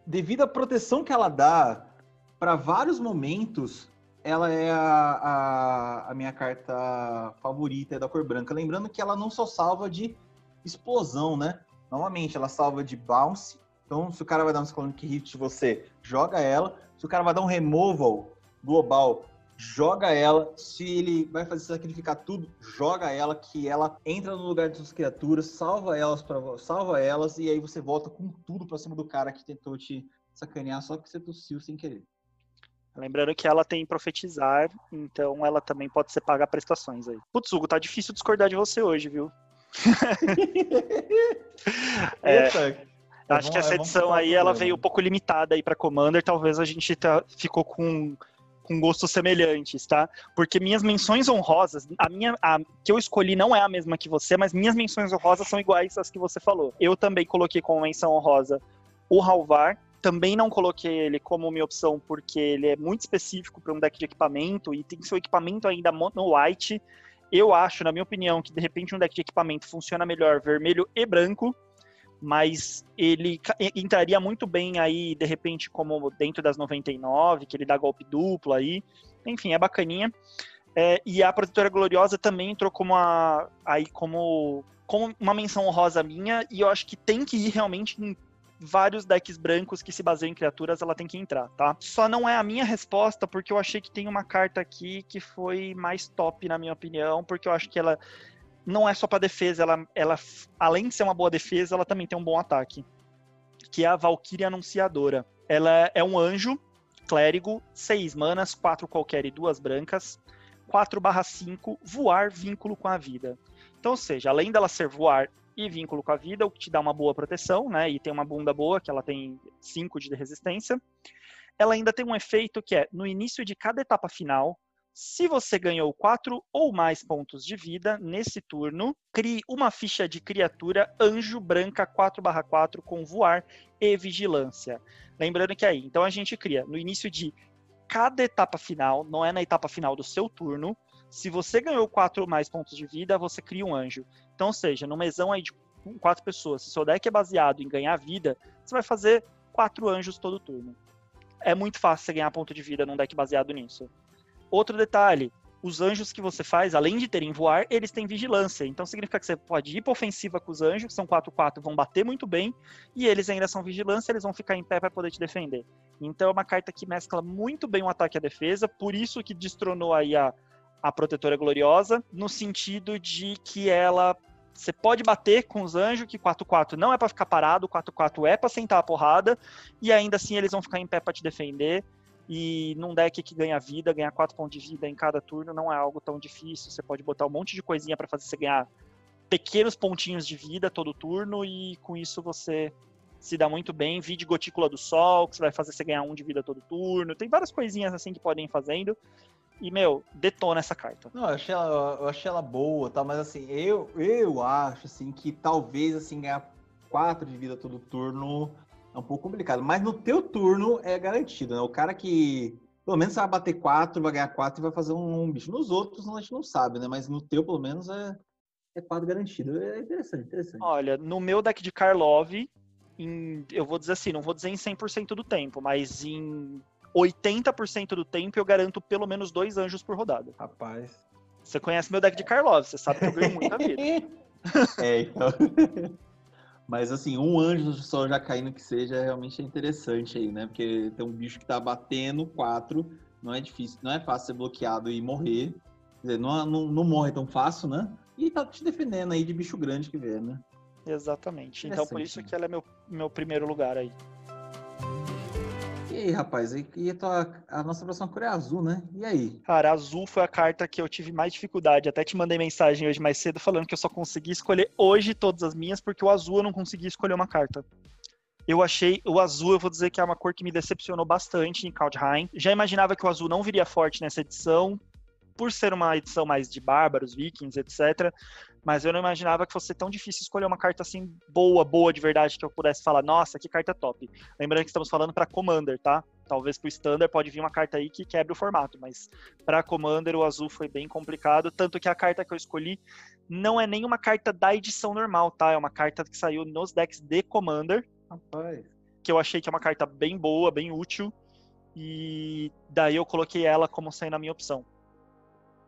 devido à proteção que ela dá para vários momentos, ela é a, a, a, minha carta favorita da cor branca. Lembrando que ela não só salva de explosão, né? Novamente, ela salva de bounce. Então, se o cara vai dar um Cyclonic Hit, você joga ela. Se o cara vai dar um removal global, joga ela. Se ele vai fazer sacrificar tudo, joga ela, que ela entra no lugar das suas criaturas, salva elas para salva elas e aí você volta com tudo para cima do cara que tentou te sacanear só porque você tossiu sem querer. Lembrando que ela tem profetizar, então ela também pode ser paga prestações aí. Putz, Hugo, tá difícil discordar de você hoje, viu? é, Eita, acho que essa edição aí ela veio um pouco limitada aí para Commander, talvez a gente tá, ficou com com gostos semelhantes, tá? Porque minhas menções honrosas, a minha a, que eu escolhi não é a mesma que você, mas minhas menções honrosas são iguais às que você falou. Eu também coloquei como menção honrosa o Halvar, também não coloquei ele como minha opção porque ele é muito específico para um deck de equipamento e tem seu equipamento ainda mono white. Eu acho, na minha opinião, que de repente um deck de equipamento funciona melhor vermelho e branco mas ele entraria muito bem aí, de repente, como dentro das 99, que ele dá golpe duplo aí. Enfim, é bacaninha. É, e a Protetora Gloriosa também entrou como, a, aí como, como uma menção honrosa minha, e eu acho que tem que ir realmente em vários decks brancos que se baseiam em criaturas, ela tem que entrar, tá? Só não é a minha resposta, porque eu achei que tem uma carta aqui que foi mais top, na minha opinião, porque eu acho que ela não é só para defesa, ela, ela, além de ser uma boa defesa, ela também tem um bom ataque. Que é a Valkyria Anunciadora. Ela é um anjo, clérigo, 6 manas, 4 qualquer e 2 brancas, 4 barra 5, voar, vínculo com a vida. Então, ou seja, além dela ser voar e vínculo com a vida, o que te dá uma boa proteção, né? E tem uma bunda boa, que ela tem 5 de resistência. Ela ainda tem um efeito que é, no início de cada etapa final, se você ganhou 4 ou mais pontos de vida nesse turno, crie uma ficha de criatura anjo branca 4/4 com voar e vigilância. Lembrando que aí, então a gente cria no início de cada etapa final, não é na etapa final do seu turno. Se você ganhou 4 ou mais pontos de vida, você cria um anjo. Então, ou seja, no mesão aí de quatro pessoas, se seu deck é baseado em ganhar vida, você vai fazer quatro anjos todo turno. É muito fácil você ganhar ponto de vida num deck baseado nisso. Outro detalhe, os anjos que você faz, além de terem voar, eles têm vigilância. Então significa que você pode ir para ofensiva com os anjos, que são 4-4, vão bater muito bem, e eles ainda são vigilância, eles vão ficar em pé para poder te defender. Então é uma carta que mescla muito bem o ataque e a defesa, por isso que destronou aí a, a Protetora Gloriosa, no sentido de que ela. Você pode bater com os anjos, que 4-4 não é para ficar parado, 4-4 é para sentar a porrada, e ainda assim eles vão ficar em pé para te defender. E num deck que ganha vida, ganhar 4 pontos de vida em cada turno não é algo tão difícil. Você pode botar um monte de coisinha para fazer você ganhar pequenos pontinhos de vida todo turno, e com isso você se dá muito bem. Vide Gotícula do Sol, que você vai fazer você ganhar um de vida todo turno. Tem várias coisinhas assim que podem ir fazendo. E, meu, detona essa carta. Não, eu achei ela, eu achei ela boa, tá? mas assim, eu, eu acho assim que talvez assim ganhar 4 de vida todo turno é um pouco complicado. Mas no teu turno é garantido, né? O cara que pelo menos vai bater 4, vai ganhar 4 e vai fazer um, um, bicho. Nos outros a gente não sabe, né? Mas no teu, pelo menos, é, é 4 garantido. É interessante, interessante. Olha, no meu deck de Karlov, em, eu vou dizer assim, não vou dizer em 100% do tempo, mas em 80% do tempo eu garanto pelo menos dois anjos por rodada. Rapaz. Você conhece meu deck de Karlov, você sabe que eu ganho muita vida. é, então. Mas assim, um anjo só já caindo que seja realmente é interessante aí, né? Porque tem um bicho que tá batendo quatro, não é difícil, não é fácil ser bloqueado e morrer. Quer dizer, não, não, não morre tão fácil, né? E tá te defendendo aí de bicho grande que vê, né? Exatamente. Então por isso que ela é meu, meu primeiro lugar aí. E aí, rapaz, e, e a, tua, a, nossa próxima cor é azul, né? E aí? Cara, azul foi a carta que eu tive mais dificuldade. Até te mandei mensagem hoje mais cedo falando que eu só consegui escolher hoje todas as minhas, porque o azul eu não consegui escolher uma carta. Eu achei o azul, eu vou dizer que é uma cor que me decepcionou bastante em Kaldheim. Já imaginava que o azul não viria forte nessa edição, por ser uma edição mais de bárbaros, vikings, etc. Mas eu não imaginava que fosse tão difícil escolher uma carta assim boa, boa de verdade, que eu pudesse falar, nossa, que carta top. Lembrando que estamos falando para Commander, tá? Talvez para o Standard pode vir uma carta aí que quebre o formato, mas para Commander o azul foi bem complicado, tanto que a carta que eu escolhi não é nenhuma carta da edição normal, tá? É uma carta que saiu nos decks de Commander. Rapaz. Que eu achei que é uma carta bem boa, bem útil. E daí eu coloquei ela como sendo a minha opção.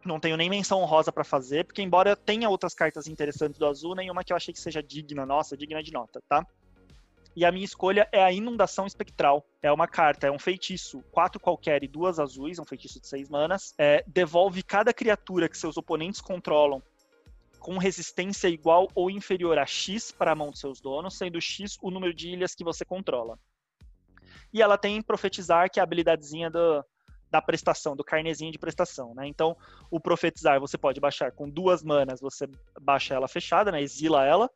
Não tenho nem menção honrosa para fazer, porque embora tenha outras cartas interessantes do azul, nenhuma que eu achei que seja digna, nossa, digna de nota, tá? E a minha escolha é a Inundação Espectral. É uma carta, é um feitiço, quatro qualquer e duas azuis, um feitiço de seis manas. É, devolve cada criatura que seus oponentes controlam com resistência igual ou inferior a X para a mão dos seus donos, sendo X o número de ilhas que você controla. E ela tem Profetizar, que é a habilidadezinha do, da prestação, do carnezinho de prestação, né? Então, o profetizar você pode baixar com duas manas, você baixa ela fechada, né? Exila ela,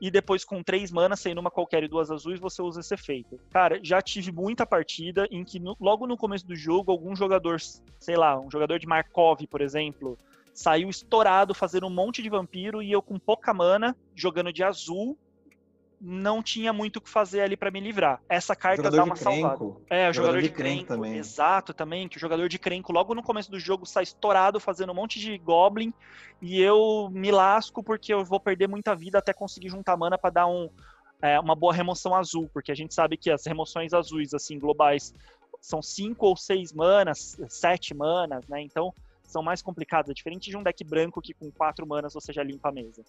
e depois com três manas, sendo uma qualquer e duas azuis, você usa esse efeito. Cara, já tive muita partida em que no, logo no começo do jogo, algum jogador, sei lá, um jogador de Markov, por exemplo, saiu estourado fazendo um monte de vampiro e eu com pouca mana, jogando de azul, não tinha muito o que fazer ali para me livrar. Essa carta jogador dá uma salvada. É, o jogador, jogador de, de crenco, crenco, também. Exato, também, que o jogador de crenco logo no começo do jogo sai estourado fazendo um monte de goblin e eu me lasco porque eu vou perder muita vida até conseguir juntar mana para dar um, é, uma boa remoção azul, porque a gente sabe que as remoções azuis assim globais são cinco ou seis manas, sete manas, né? Então são mais complicadas, é diferente de um deck branco que com quatro manas você já limpa a mesa.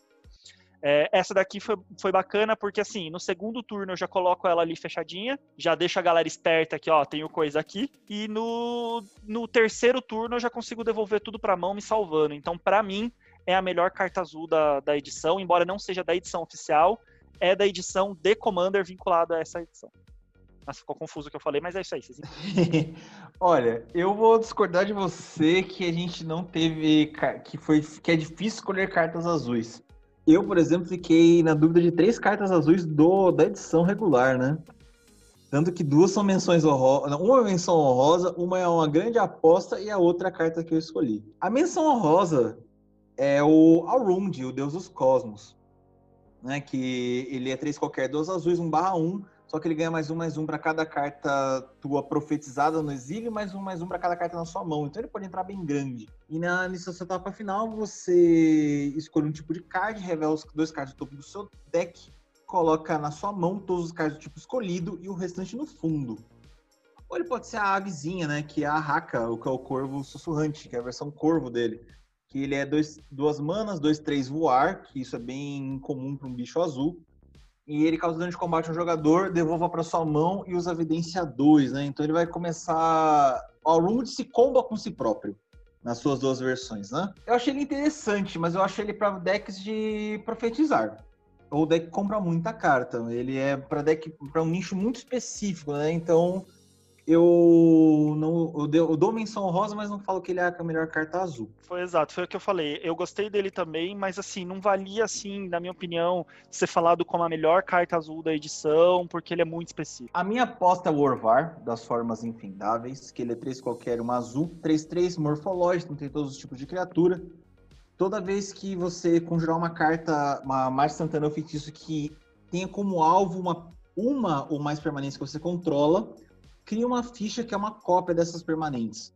É, essa daqui foi, foi bacana porque, assim, no segundo turno eu já coloco ela ali fechadinha, já deixo a galera esperta que, ó, tenho coisa aqui. E no, no terceiro turno eu já consigo devolver tudo pra mão me salvando. Então, para mim, é a melhor carta azul da, da edição, embora não seja da edição oficial, é da edição de Commander vinculada a essa edição. Nossa, ficou confuso o que eu falei, mas é isso aí. Vocês... Olha, eu vou discordar de você que a gente não teve. que foi que é difícil escolher cartas azuis. Eu, por exemplo, fiquei na dúvida de três cartas azuis do, da edição regular, né? Tanto que duas são menções honrosas. Uma é menção honrosa, uma é uma grande aposta e a outra é a carta que eu escolhi. A menção honrosa é o Alrund, o Deus dos Cosmos. Né? Que ele é três qualquer, duas azuis, um barra um só que ele ganha mais um, mais um para cada carta tua profetizada no exílio, mais um, mais um para cada carta na sua mão. Então ele pode entrar bem grande. E na, nessa etapa final, você escolhe um tipo de card, revela os dois cards do topo do seu deck, coloca na sua mão todos os cards do tipo escolhido e o restante no fundo. Ou ele pode ser a avezinha, né? Que é a Haka, o que é o corvo sussurrante, que é a versão corvo dele. Que ele é dois, duas manas, dois, três voar, que isso é bem comum para um bicho azul. E ele causa dano de combate ao jogador, devolva para sua mão e usa evidência 2, né? Então ele vai começar. O Rude se comba com si próprio nas suas duas versões, né? Eu achei ele interessante, mas eu achei ele para decks de profetizar. Ou deck compra muita carta. Ele é para deck para um nicho muito específico, né? Então eu não eu, dou, eu dou menção rosa, mas não falo que ele é a melhor carta azul. Foi exato, foi o que eu falei. Eu gostei dele também, mas assim, não valia assim, na minha opinião, ser falado como a melhor carta azul da edição, porque ele é muito específico. A minha aposta é o Orvar, das formas infindáveis, que ele é 3 qualquer, uma azul, 3-3, morfológico, tem todos os tipos de criatura. Toda vez que você conjurar uma carta, uma mais instantânea ou feitiço que tenha como alvo uma, uma ou mais permanentes que você controla, cria uma ficha que é uma cópia dessas permanentes.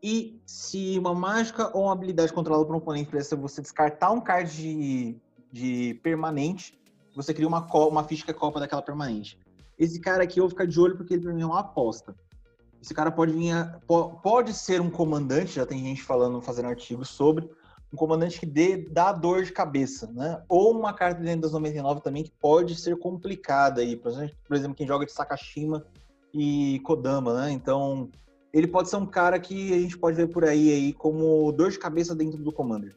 E se uma mágica ou uma habilidade controlada por um oponente precisa você descartar um card de, de permanente, você cria uma, uma ficha que é cópia daquela permanente. Esse cara aqui eu vou ficar de olho porque ele pra mim é uma aposta. Esse cara pode vir a, pode ser um comandante, já tem gente falando, fazendo artigos sobre, um comandante que dê, dá dor de cabeça, né? Ou uma carta dentro das 99 também que pode ser complicada aí. Por exemplo, por exemplo quem joga de Sakashima e Kodama, né? Então, ele pode ser um cara que a gente pode ver por aí, aí como dor de cabeça dentro do Commander.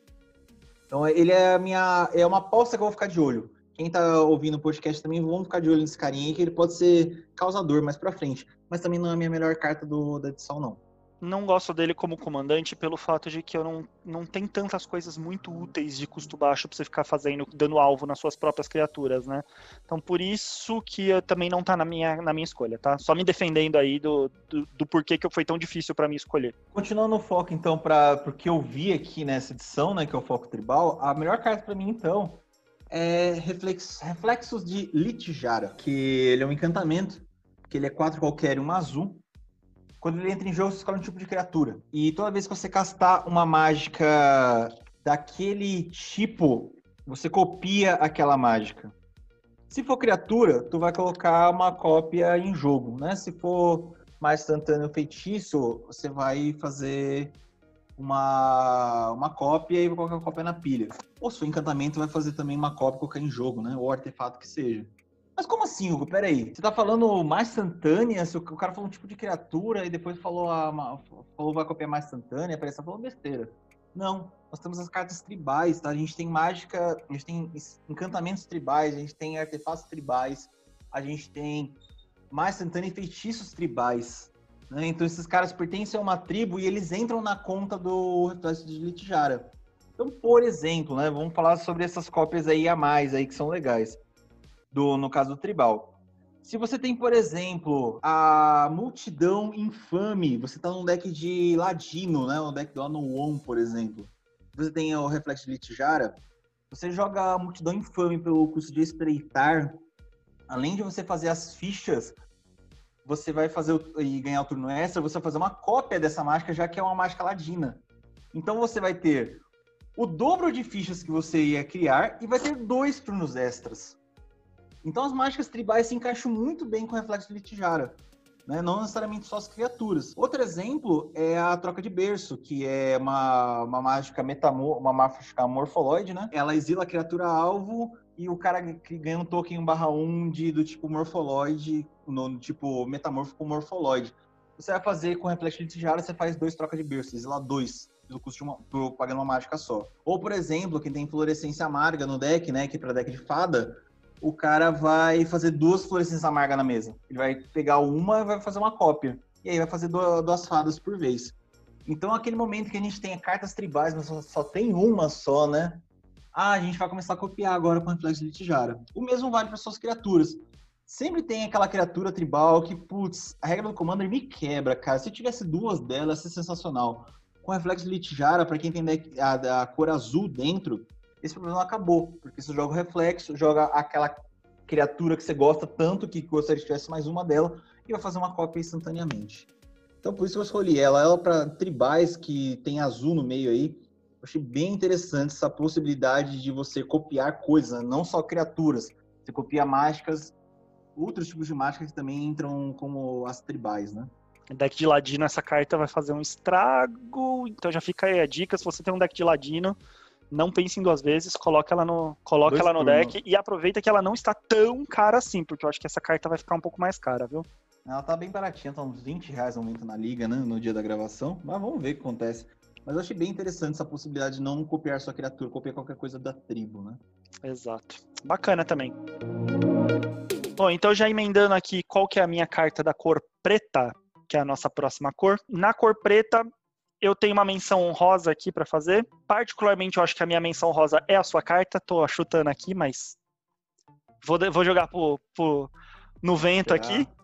Então, ele é minha é uma aposta que eu vou ficar de olho. Quem tá ouvindo o podcast também, vamos ficar de olho nesse carinha aí, que ele pode ser causador mais pra frente. Mas também não é a minha melhor carta do, da edição, não não gosto dele como comandante pelo fato de que eu não, não tem tantas coisas muito úteis de custo baixo para você ficar fazendo, dando alvo nas suas próprias criaturas, né? Então por isso que eu, também não tá na minha, na minha escolha, tá? Só me defendendo aí do, do, do porquê que foi tão difícil para mim escolher. Continuando o foco então para porque eu vi aqui nessa edição, né, que é o foco tribal, a melhor carta para mim então é Reflex, Reflexos de Litijara, que ele é um encantamento, que ele é quatro qualquer um azul quando ele entra em jogo, você escolhe um tipo de criatura. E toda vez que você castar uma mágica daquele tipo, você copia aquela mágica. Se for criatura, tu vai colocar uma cópia em jogo, né? Se for mais instantâneo feitiço, você vai fazer uma, uma cópia e vai colocar a cópia na pilha. Ou se for encantamento, vai fazer também uma cópia colocar em jogo, né? Ou artefato que seja. Mas como assim, Hugo? Peraí. Você tá falando mais instantânea? O cara falou um tipo de criatura e depois falou, a, falou vai copiar mais instantânea, parece que tá falando besteira. Não, nós temos as cartas tribais, tá? A gente tem mágica, a gente tem encantamentos tribais, a gente tem artefatos tribais, a gente tem mais instantânea e feitiços tribais. Né? Então esses caras pertencem a uma tribo e eles entram na conta do reflexo de Litijara. Então, por exemplo, né, vamos falar sobre essas cópias aí a mais aí que são legais do, no caso do tribal. Se você tem, por exemplo, a multidão infame, você tá num deck de ladino, né? Um deck do Anon, por exemplo. Você tem o reflexo de Litijara, você joga a multidão infame pelo custo de espreitar. Além de você fazer as fichas, você vai fazer o, e ganhar o turno extra, você vai fazer uma cópia dessa mágica, já que é uma mágica ladina. Então você vai ter o dobro de fichas que você ia criar e vai ter dois turnos extras. Então as mágicas tribais se encaixam muito bem com o reflexo de Litijara. Né? Não necessariamente só as criaturas. Outro exemplo é a troca de berço, que é uma, uma mágica metamor, uma mágica morfoloide, né? Ela exila a criatura alvo e o cara que ganha um token barra 1 de, do tipo morfoloide, no tipo metamórfico morfoloide. Você vai fazer com reflexo de Litijara, você faz dois trocas de berço, exila dois pelo custo de uma, pagando uma mágica só. Ou, por exemplo, quem tem fluorescência amarga no deck, né, que é para deck de fada, o cara vai fazer duas fluorescências amargas na mesa. Ele vai pegar uma e vai fazer uma cópia. E aí vai fazer duas fadas por vez. Então, aquele momento que a gente tem cartas tribais, mas só tem uma só, né? Ah, a gente vai começar a copiar agora com o Reflexo de Litijara. O mesmo vale para suas criaturas. Sempre tem aquela criatura tribal que, putz, a regra do Commander me quebra, cara. Se tivesse duas delas, ia ser sensacional. Com o Reflexo de Litijara, para quem tem a, a cor azul dentro, esse problema acabou, porque você joga o reflexo, joga aquela criatura que você gosta tanto que gostaria que tivesse mais uma dela e vai fazer uma cópia instantaneamente. Então por isso eu escolhi ela. Ela para tribais que tem azul no meio aí. Eu achei bem interessante essa possibilidade de você copiar coisas, não só criaturas. Você copia mágicas, outros tipos de mágicas que também entram como as tribais, né? Deck de ladino, essa carta vai fazer um estrago. Então já fica aí a dica, se você tem um deck de ladino, não pense em duas vezes, coloca ela no, coloca ela no deck e aproveita que ela não está tão cara assim, porque eu acho que essa carta vai ficar um pouco mais cara, viu? Ela tá bem baratinha, tá uns 20 reais aumento na liga, né? No dia da gravação. Mas vamos ver o que acontece. Mas eu achei bem interessante essa possibilidade de não copiar sua criatura, copiar qualquer coisa da tribo, né? Exato. Bacana também. Bom, então já emendando aqui qual que é a minha carta da cor preta, que é a nossa próxima cor. Na cor preta, eu tenho uma menção honrosa aqui para fazer. Particularmente, eu acho que a minha menção honrosa é a sua carta. Tô chutando aqui, mas vou, vou jogar pro, pro, no vento aqui.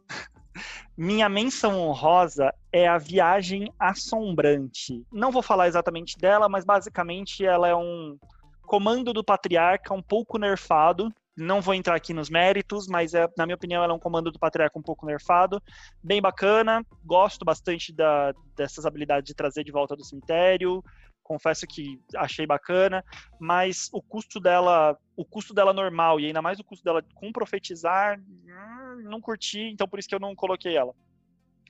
Minha menção honrosa é a Viagem Assombrante. Não vou falar exatamente dela, mas basicamente ela é um comando do Patriarca um pouco nerfado. Não vou entrar aqui nos méritos, mas é, na minha opinião ela é um comando do Patriarca um pouco nerfado. Bem bacana, gosto bastante da, dessas habilidades de trazer de volta do cemitério, confesso que achei bacana, mas o custo dela, o custo dela normal e ainda mais o custo dela com profetizar, hum, não curti, então por isso que eu não coloquei ela.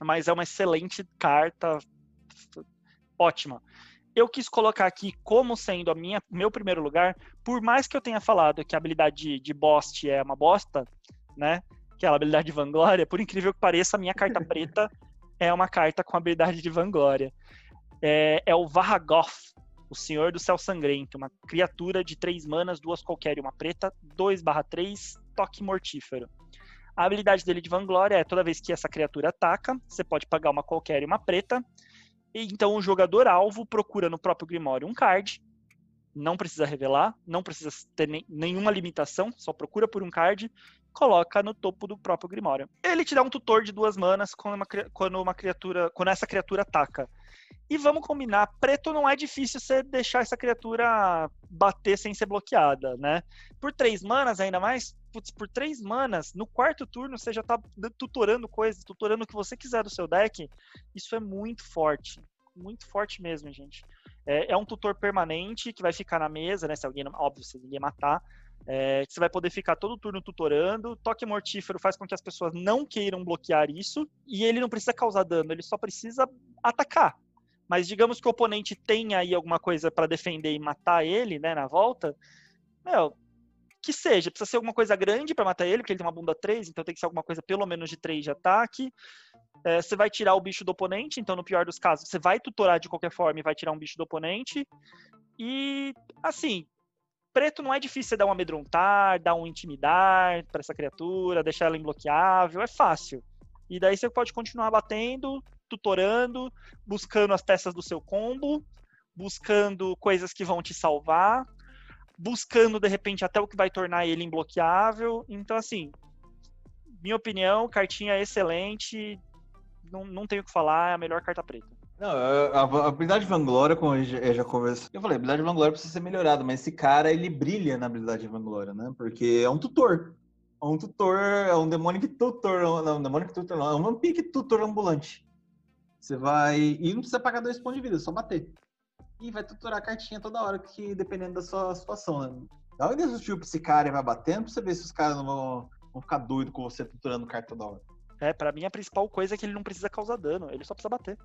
Mas é uma excelente carta, ótima. Eu quis colocar aqui como sendo a minha meu primeiro lugar, por mais que eu tenha falado que a habilidade de, de Bost é uma bosta, né? Que é a habilidade de Vanglória, por incrível que pareça, a minha carta preta é uma carta com habilidade de Vanglória é, é o Varragoth, o Senhor do Céu Sangrento, uma criatura de três manas, duas qualquer e uma preta, 2/3, toque mortífero. A habilidade dele de Vanglória é toda vez que essa criatura ataca, você pode pagar uma qualquer e uma preta. Então o jogador alvo procura no próprio Grimório um card. Não precisa revelar, não precisa ter nenhuma limitação, só procura por um card, coloca no topo do próprio Grimório. Ele te dá um tutor de duas manas quando uma, quando uma criatura, quando essa criatura ataca. E vamos combinar, preto não é difícil você deixar essa criatura bater sem ser bloqueada, né? Por três manas, ainda mais, putz, por três manas, no quarto turno você já tá tutorando coisas, tutorando o que você quiser do seu deck. Isso é muito forte. Muito forte mesmo, gente. É, é um tutor permanente que vai ficar na mesa, né? Se alguém, óbvio, se ninguém matar. É, você vai poder ficar todo turno tutorando. Toque mortífero faz com que as pessoas não queiram bloquear isso. E ele não precisa causar dano, ele só precisa atacar. Mas digamos que o oponente tenha aí alguma coisa para defender e matar ele, né, na volta, meu, que seja, precisa ser alguma coisa grande para matar ele, porque ele tem uma bunda 3, então tem que ser alguma coisa pelo menos de 3 de ataque. É, você vai tirar o bicho do oponente, então no pior dos casos, você vai tutorar de qualquer forma e vai tirar um bicho do oponente. E, assim, preto não é difícil você dar um amedrontar, dar um intimidar para essa criatura, deixar ela imbloqueável, é fácil. E daí você pode continuar batendo, tutorando, buscando as peças do seu combo, buscando coisas que vão te salvar, buscando de repente até o que vai tornar ele imbloqueável. Então, assim, minha opinião, cartinha excelente, não, não tenho o que falar, é a melhor carta preta. Não, a, habilidade de Vanglória, como eu já, eu conversei, eu falei, a habilidade de Vanglória precisa ser melhorada, mas esse cara, ele brilha na habilidade de Vanglória, né? Porque é um tutor. É um tutor, é um Demonic Tutor, não, Demonic Tutor não, é um Vampiric Tutor ambulante. Você vai. E não precisa pagar dois pontos de vida, é só bater. E vai tutorar a cartinha toda hora, que dependendo da sua situação, né? Dá uma desistiu pra esse cara e vai batendo pra você ver se os caras não vão, vão ficar doidos com você tutorando carta toda hora. É, pra mim a principal coisa é que ele não precisa causar dano, ele só precisa bater.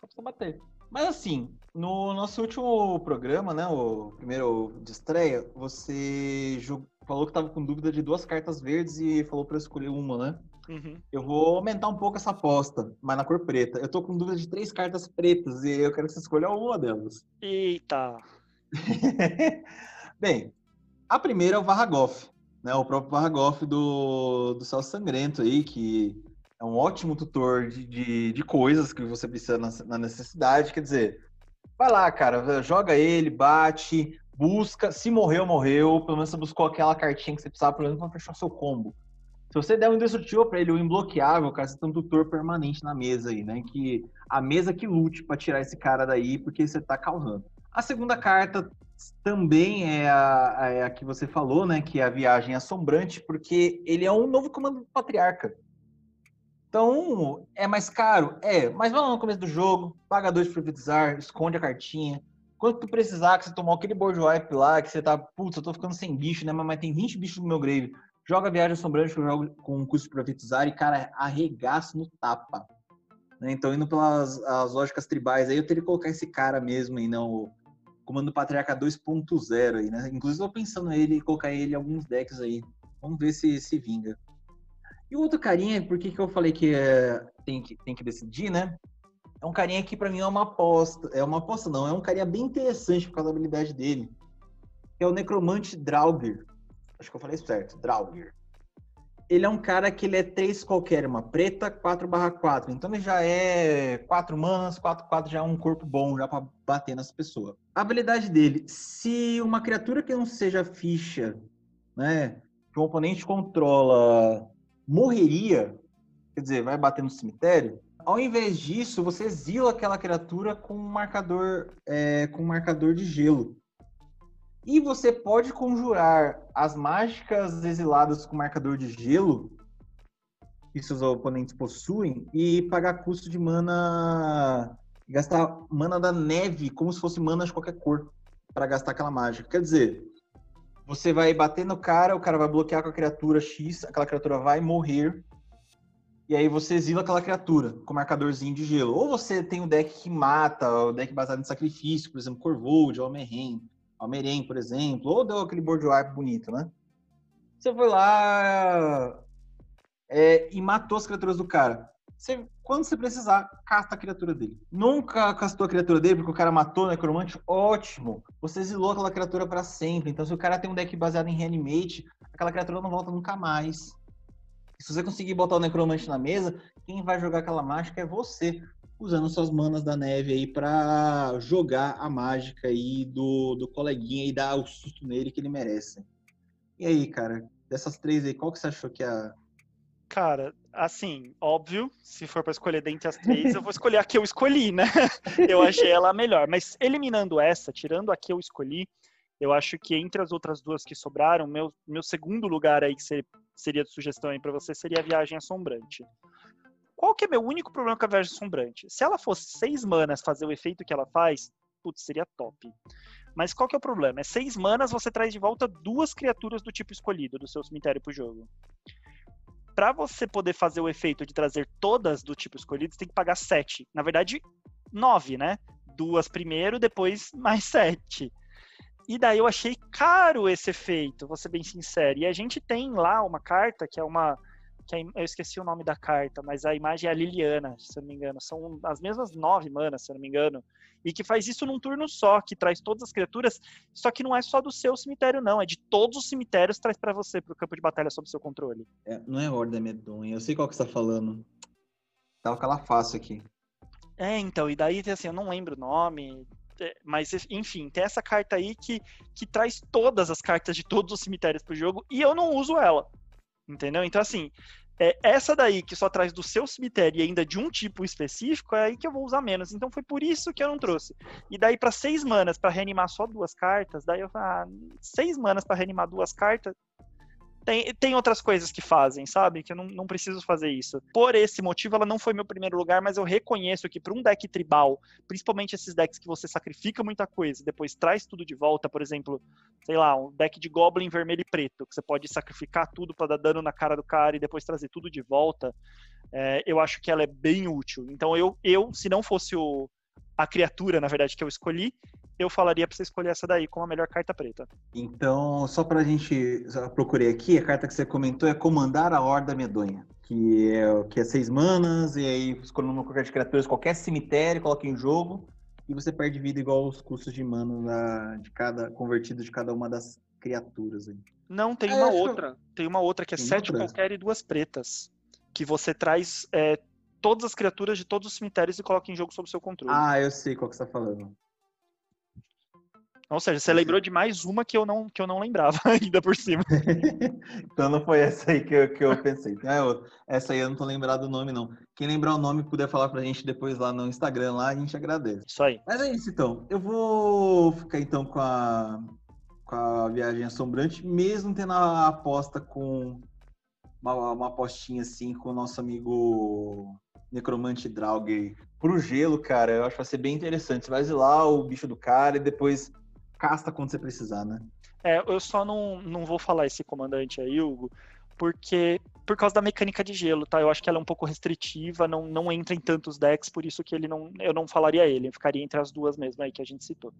Só precisa bater. Mas assim, no nosso último programa, né, o primeiro de estreia, você falou que tava com dúvida de duas cartas verdes e falou para escolher uma, né? Uhum. Eu vou aumentar um pouco essa aposta, mas na cor preta. Eu tô com dúvida de três cartas pretas e eu quero que você escolha uma delas. Eita! Bem, a primeira é o Varragoff, né? O próprio Varragoff do, do Céu Sangrento aí, que é um ótimo tutor de, de, de coisas que você precisa na, na necessidade. Quer dizer, vai lá, cara, joga ele, bate, busca. Se morreu, morreu. Pelo menos você buscou aquela cartinha que você precisava, pelo menos, pra fechar seu combo. Se você der um indestrutível para ele, o um imbloqueável, cara, você tem um tutor permanente na mesa aí, né? Que a mesa que lute para tirar esse cara daí, porque você tá causando. A segunda carta também é a, é a, que você falou, né? Que é a viagem assombrante, porque ele é um novo comando do patriarca. Então, é mais caro? É, mas vai lá no começo do jogo, paga dois para profetizar, esconde a cartinha. Quando tu precisar, que você tomou aquele board wipe lá, que você tá, putz, eu tô ficando sem bicho, né? Mas tem 20 bichos no meu grave joga Viagem Assombrante que eu jogo com um custo de profetizar e, cara, arregaço no tapa. Né? Então, indo pelas as lógicas tribais, aí eu teria que colocar esse cara mesmo aí, não, o Comando Patriarca 2.0 aí, né? Inclusive, eu pensando nele, colocar ele em alguns decks aí. Vamos ver se se vinga. E o outro carinha, por que, eu falei que é, tem, que tem que decidir, né? É um carinha que para mim é uma aposta. É uma aposta, não. É um carinha bem interessante por causa da habilidade dele. Que é o Necromante Draugr. Acho que eu falei certo. Draugr ele é um cara que ele é 3 qualquer, uma preta 4 barra 4. Então ele já é 4 manas, 4 4 já é um corpo bom já para bater nas pessoas. A habilidade dele, se uma criatura que não seja ficha, né, que o oponente controla, morreria, quer dizer, vai bater no cemitério, ao invés disso, você exila aquela criatura com um marcador, é, com um marcador de gelo. E você pode conjurar as mágicas exiladas com marcador de gelo que seus oponentes possuem e pagar custo de mana. Gastar mana da neve, como se fosse mana de qualquer cor, para gastar aquela mágica. Quer dizer, você vai bater no cara, o cara vai bloquear com a criatura X, aquela criatura vai morrer. E aí você exila aquela criatura com marcadorzinho de gelo. Ou você tem o deck que mata, o deck baseado em sacrifício, por exemplo, Corvold, Almeren. Almeren, por exemplo, ou deu aquele board wipe bonito, né? Você foi lá é, e matou as criaturas do cara. Você, quando você precisar, casta a criatura dele. Nunca castou a criatura dele porque o cara matou o necromante? Ótimo! Você exilou aquela criatura para sempre. Então, se o cara tem um deck baseado em reanimate, aquela criatura não volta nunca mais. Se você conseguir botar o necromante na mesa, quem vai jogar aquela mágica é você usando suas manas da neve aí para jogar a mágica aí do, do coleguinha e dar o susto nele que ele merece. E aí, cara, dessas três aí, qual que você achou que é a. Cara, assim, óbvio, se for para escolher dentre as três, eu vou escolher a que eu escolhi, né? Eu achei ela a melhor. Mas eliminando essa, tirando a que eu escolhi, eu acho que entre as outras duas que sobraram, meu, meu segundo lugar aí que seria de sugestão aí para você seria a Viagem Assombrante. Qual que é meu único problema com a Viagem Assombrante? Se ela fosse seis manas fazer o efeito que ela faz, putz, seria top. Mas qual que é o problema? É seis manas, você traz de volta duas criaturas do tipo escolhido do seu cemitério pro jogo. Para você poder fazer o efeito de trazer todas do tipo escolhido, você tem que pagar sete. Na verdade, nove, né? Duas primeiro, depois mais sete. E daí eu achei caro esse efeito, vou ser bem sincero. E a gente tem lá uma carta que é uma que a, eu esqueci o nome da carta, mas a imagem é a Liliana, se eu não me engano. São as mesmas nove manas, se eu não me engano. E que faz isso num turno só, que traz todas as criaturas, só que não é só do seu cemitério, não. É de todos os cemitérios traz para você, pro campo de batalha sob seu controle. É, não é Horda Medonha, eu sei qual que você tá falando. Tava fácil aqui. É, então, e daí, assim, eu não lembro o nome, é, mas enfim, tem essa carta aí que, que traz todas as cartas de todos os cemitérios pro jogo e eu não uso ela. Entendeu? Então, assim, é, essa daí que só traz do seu cemitério e ainda de um tipo específico, é aí que eu vou usar menos. Então foi por isso que eu não trouxe. E daí, para seis manas para reanimar só duas cartas, daí eu falei, ah, seis manas para reanimar duas cartas, tem, tem outras coisas que fazem, sabe? Que eu não, não preciso fazer isso. Por esse motivo, ela não foi meu primeiro lugar, mas eu reconheço que para um deck tribal, principalmente esses decks que você sacrifica muita coisa e depois traz tudo de volta, por exemplo, sei lá, um deck de Goblin vermelho e preto, que você pode sacrificar tudo para dar dano na cara do cara e depois trazer tudo de volta, é, eu acho que ela é bem útil. Então eu, eu se não fosse o, a criatura, na verdade, que eu escolhi, eu falaria para você escolher essa daí como a melhor carta preta. Então, só para a gente, já procurei aqui, a carta que você comentou é Comandar a Horda Medonha, que é, que é seis manas, e aí escolhendo uma qualquer de criaturas, qualquer cemitério, coloca em jogo, e você perde vida igual os custos de mana de cada, convertido de cada uma das criaturas. Aí. Não, tem é, uma outra. Que... Tem uma outra que é tem sete outra? qualquer e duas pretas. Que você traz é, todas as criaturas de todos os cemitérios e coloca em jogo sob seu controle. Ah, eu sei qual que você tá falando. Ou seja, você lembrou de mais uma que eu não, que eu não lembrava ainda por cima. então não foi essa aí que eu, que eu pensei. É, essa aí eu não tô lembrado do nome, não. Quem lembrar o nome puder falar pra gente depois lá no Instagram, lá a gente agradece. Isso aí. Mas é isso então. Eu vou ficar então com a, com a viagem assombrante, mesmo tendo a aposta com uma, uma apostinha assim com o nosso amigo Necromante Draug pro gelo, cara. Eu acho que vai ser bem interessante. Você vai exilar o bicho do cara e depois casta quando você precisar, né? É, eu só não, não vou falar esse comandante aí, Hugo, porque por causa da mecânica de gelo, tá? Eu acho que ela é um pouco restritiva, não, não entra em tantos decks, por isso que ele não, eu não falaria ele, ficaria entre as duas mesmo aí que a gente citou.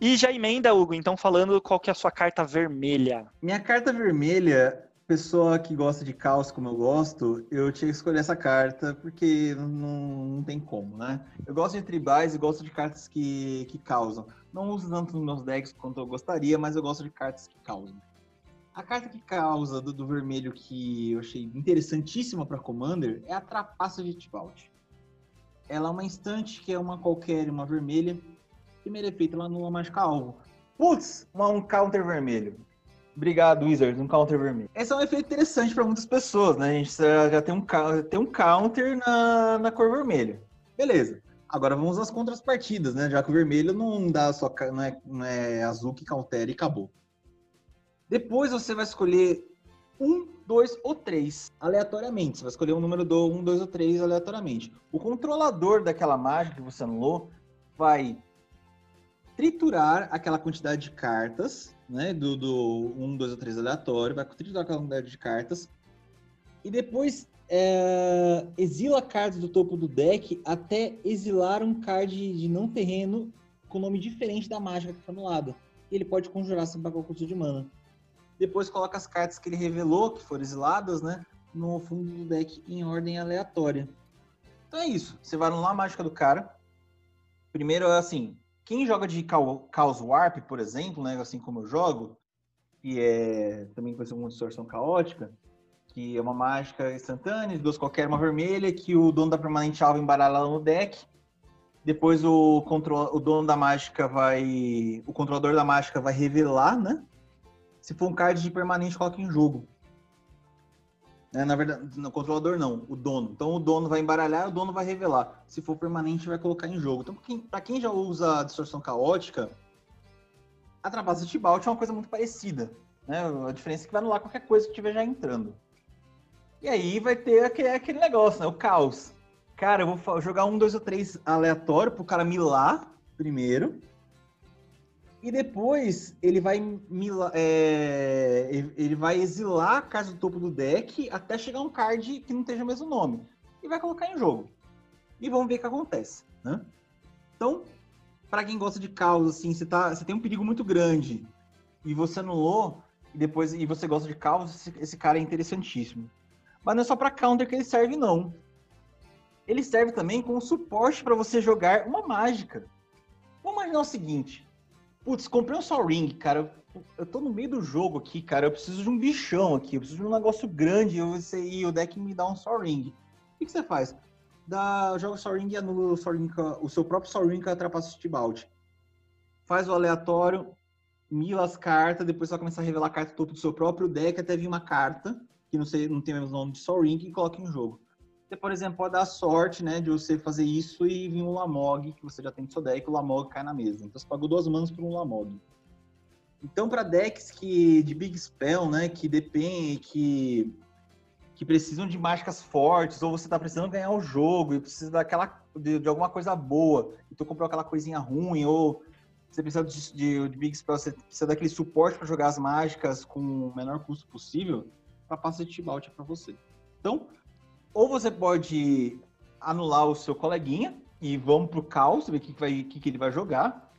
E já emenda, Hugo, então falando qual que é a sua carta vermelha. Minha carta vermelha, pessoa que gosta de caos como eu gosto, eu tinha que escolher essa carta porque não, não tem como, né? Eu gosto de tribais e gosto de cartas que, que causam. Não uso tanto nos meus decks quanto eu gostaria, mas eu gosto de cartas que causam. A carta que causa do, do vermelho que eu achei interessantíssima para Commander é a Trapaça de Tibalt. Ela é uma instante que é uma qualquer, uma vermelha. Primeiro efeito, ela anula mágica alvo. Putz, um counter vermelho. Obrigado, Wizard, um counter vermelho. Esse é um efeito interessante para muitas pessoas, né? A gente já tem um, tem um counter na, na cor vermelha. Beleza. Agora vamos às contrapartidas, né? Já que o vermelho não dá só não é, não é azul que countera e acabou. Depois você vai escolher um, dois ou três aleatoriamente. Você vai escolher um número do um, dois ou três aleatoriamente. O controlador daquela mágica que você anulou vai triturar aquela quantidade de cartas, né? Do, do um, dois ou três aleatório, vai triturar aquela quantidade de cartas. E depois é, exila cartas do topo do deck até exilar um card de não terreno com nome diferente da mágica que foi anulada. E ele pode conjurar sem pagar o custo de mana depois coloca as cartas que ele revelou, que foram exiladas, né? No fundo do deck em ordem aleatória. Então é isso. Você vai anular a mágica do cara. Primeiro, assim, quem joga de Chaos Warp, por exemplo, né? Assim como eu jogo, que é também conhecido como distorção caótica, que é uma mágica instantânea, duas qualquer, uma vermelha, que o dono da permanente alvo embaralha no deck. Depois o, control, o dono da mágica vai. O controlador da mágica vai revelar, né? Se for um card de permanente, coloca em jogo. É, na verdade, no controlador não, o dono. Então o dono vai embaralhar, o dono vai revelar. Se for permanente, vai colocar em jogo. Então, para quem já usa a distorção caótica, a trapaça de Tibalt é uma coisa muito parecida. Né? A diferença é que vai anular qualquer coisa que estiver já entrando. E aí vai ter aquele, aquele negócio, né? O caos. Cara, eu vou jogar um, dois ou três aleatório pro cara milar primeiro. E depois ele vai é, ele vai exilar a carta do topo do deck até chegar um card que não esteja o mesmo nome. E vai colocar em jogo. E vamos ver o que acontece. Né? Então, para quem gosta de caos, assim, você, tá, você tem um perigo muito grande e você anulou, e depois e você gosta de caos, esse, esse cara é interessantíssimo. Mas não é só para counter que ele serve, não. Ele serve também como suporte para você jogar uma mágica. Vamos imaginar o seguinte: Putz, comprei um Sol Ring, cara. Eu tô no meio do jogo aqui, cara. Eu preciso de um bichão aqui. Eu preciso de um negócio grande. Eu, e o deck me dá um Sol Ring. O que, que você faz? Dá, joga o Sol Ring e anula o, Sol Ring, o seu próprio Sol Ring que atrapassa o Tibalt. Faz o aleatório, mila as cartas, depois você vai começar a revelar a carta topo do seu próprio deck até vir uma carta, que não, sei, não tem o mesmo nome de Sol Ring, e coloca em jogo. Você, por exemplo, pode dar sorte, né, de você fazer isso e vir um Lamog, que você já tem no seu deck, o Lamog cai na mesa. Então você pagou duas manas por um Lamog. Então, para decks que de Big Spell, né, que dependem, que que precisam de mágicas fortes, ou você está precisando ganhar o jogo e precisa daquela de, de, alguma coisa boa, e tu comprou aquela coisinha ruim, ou você precisa de, de, de Big Spell, você precisa daquele suporte para jogar as mágicas com o menor custo possível, para de Tibalt é para você. Então, ou você pode anular o seu coleguinha e vamos pro caos, ver o que, que, vai, que, que ele vai jogar.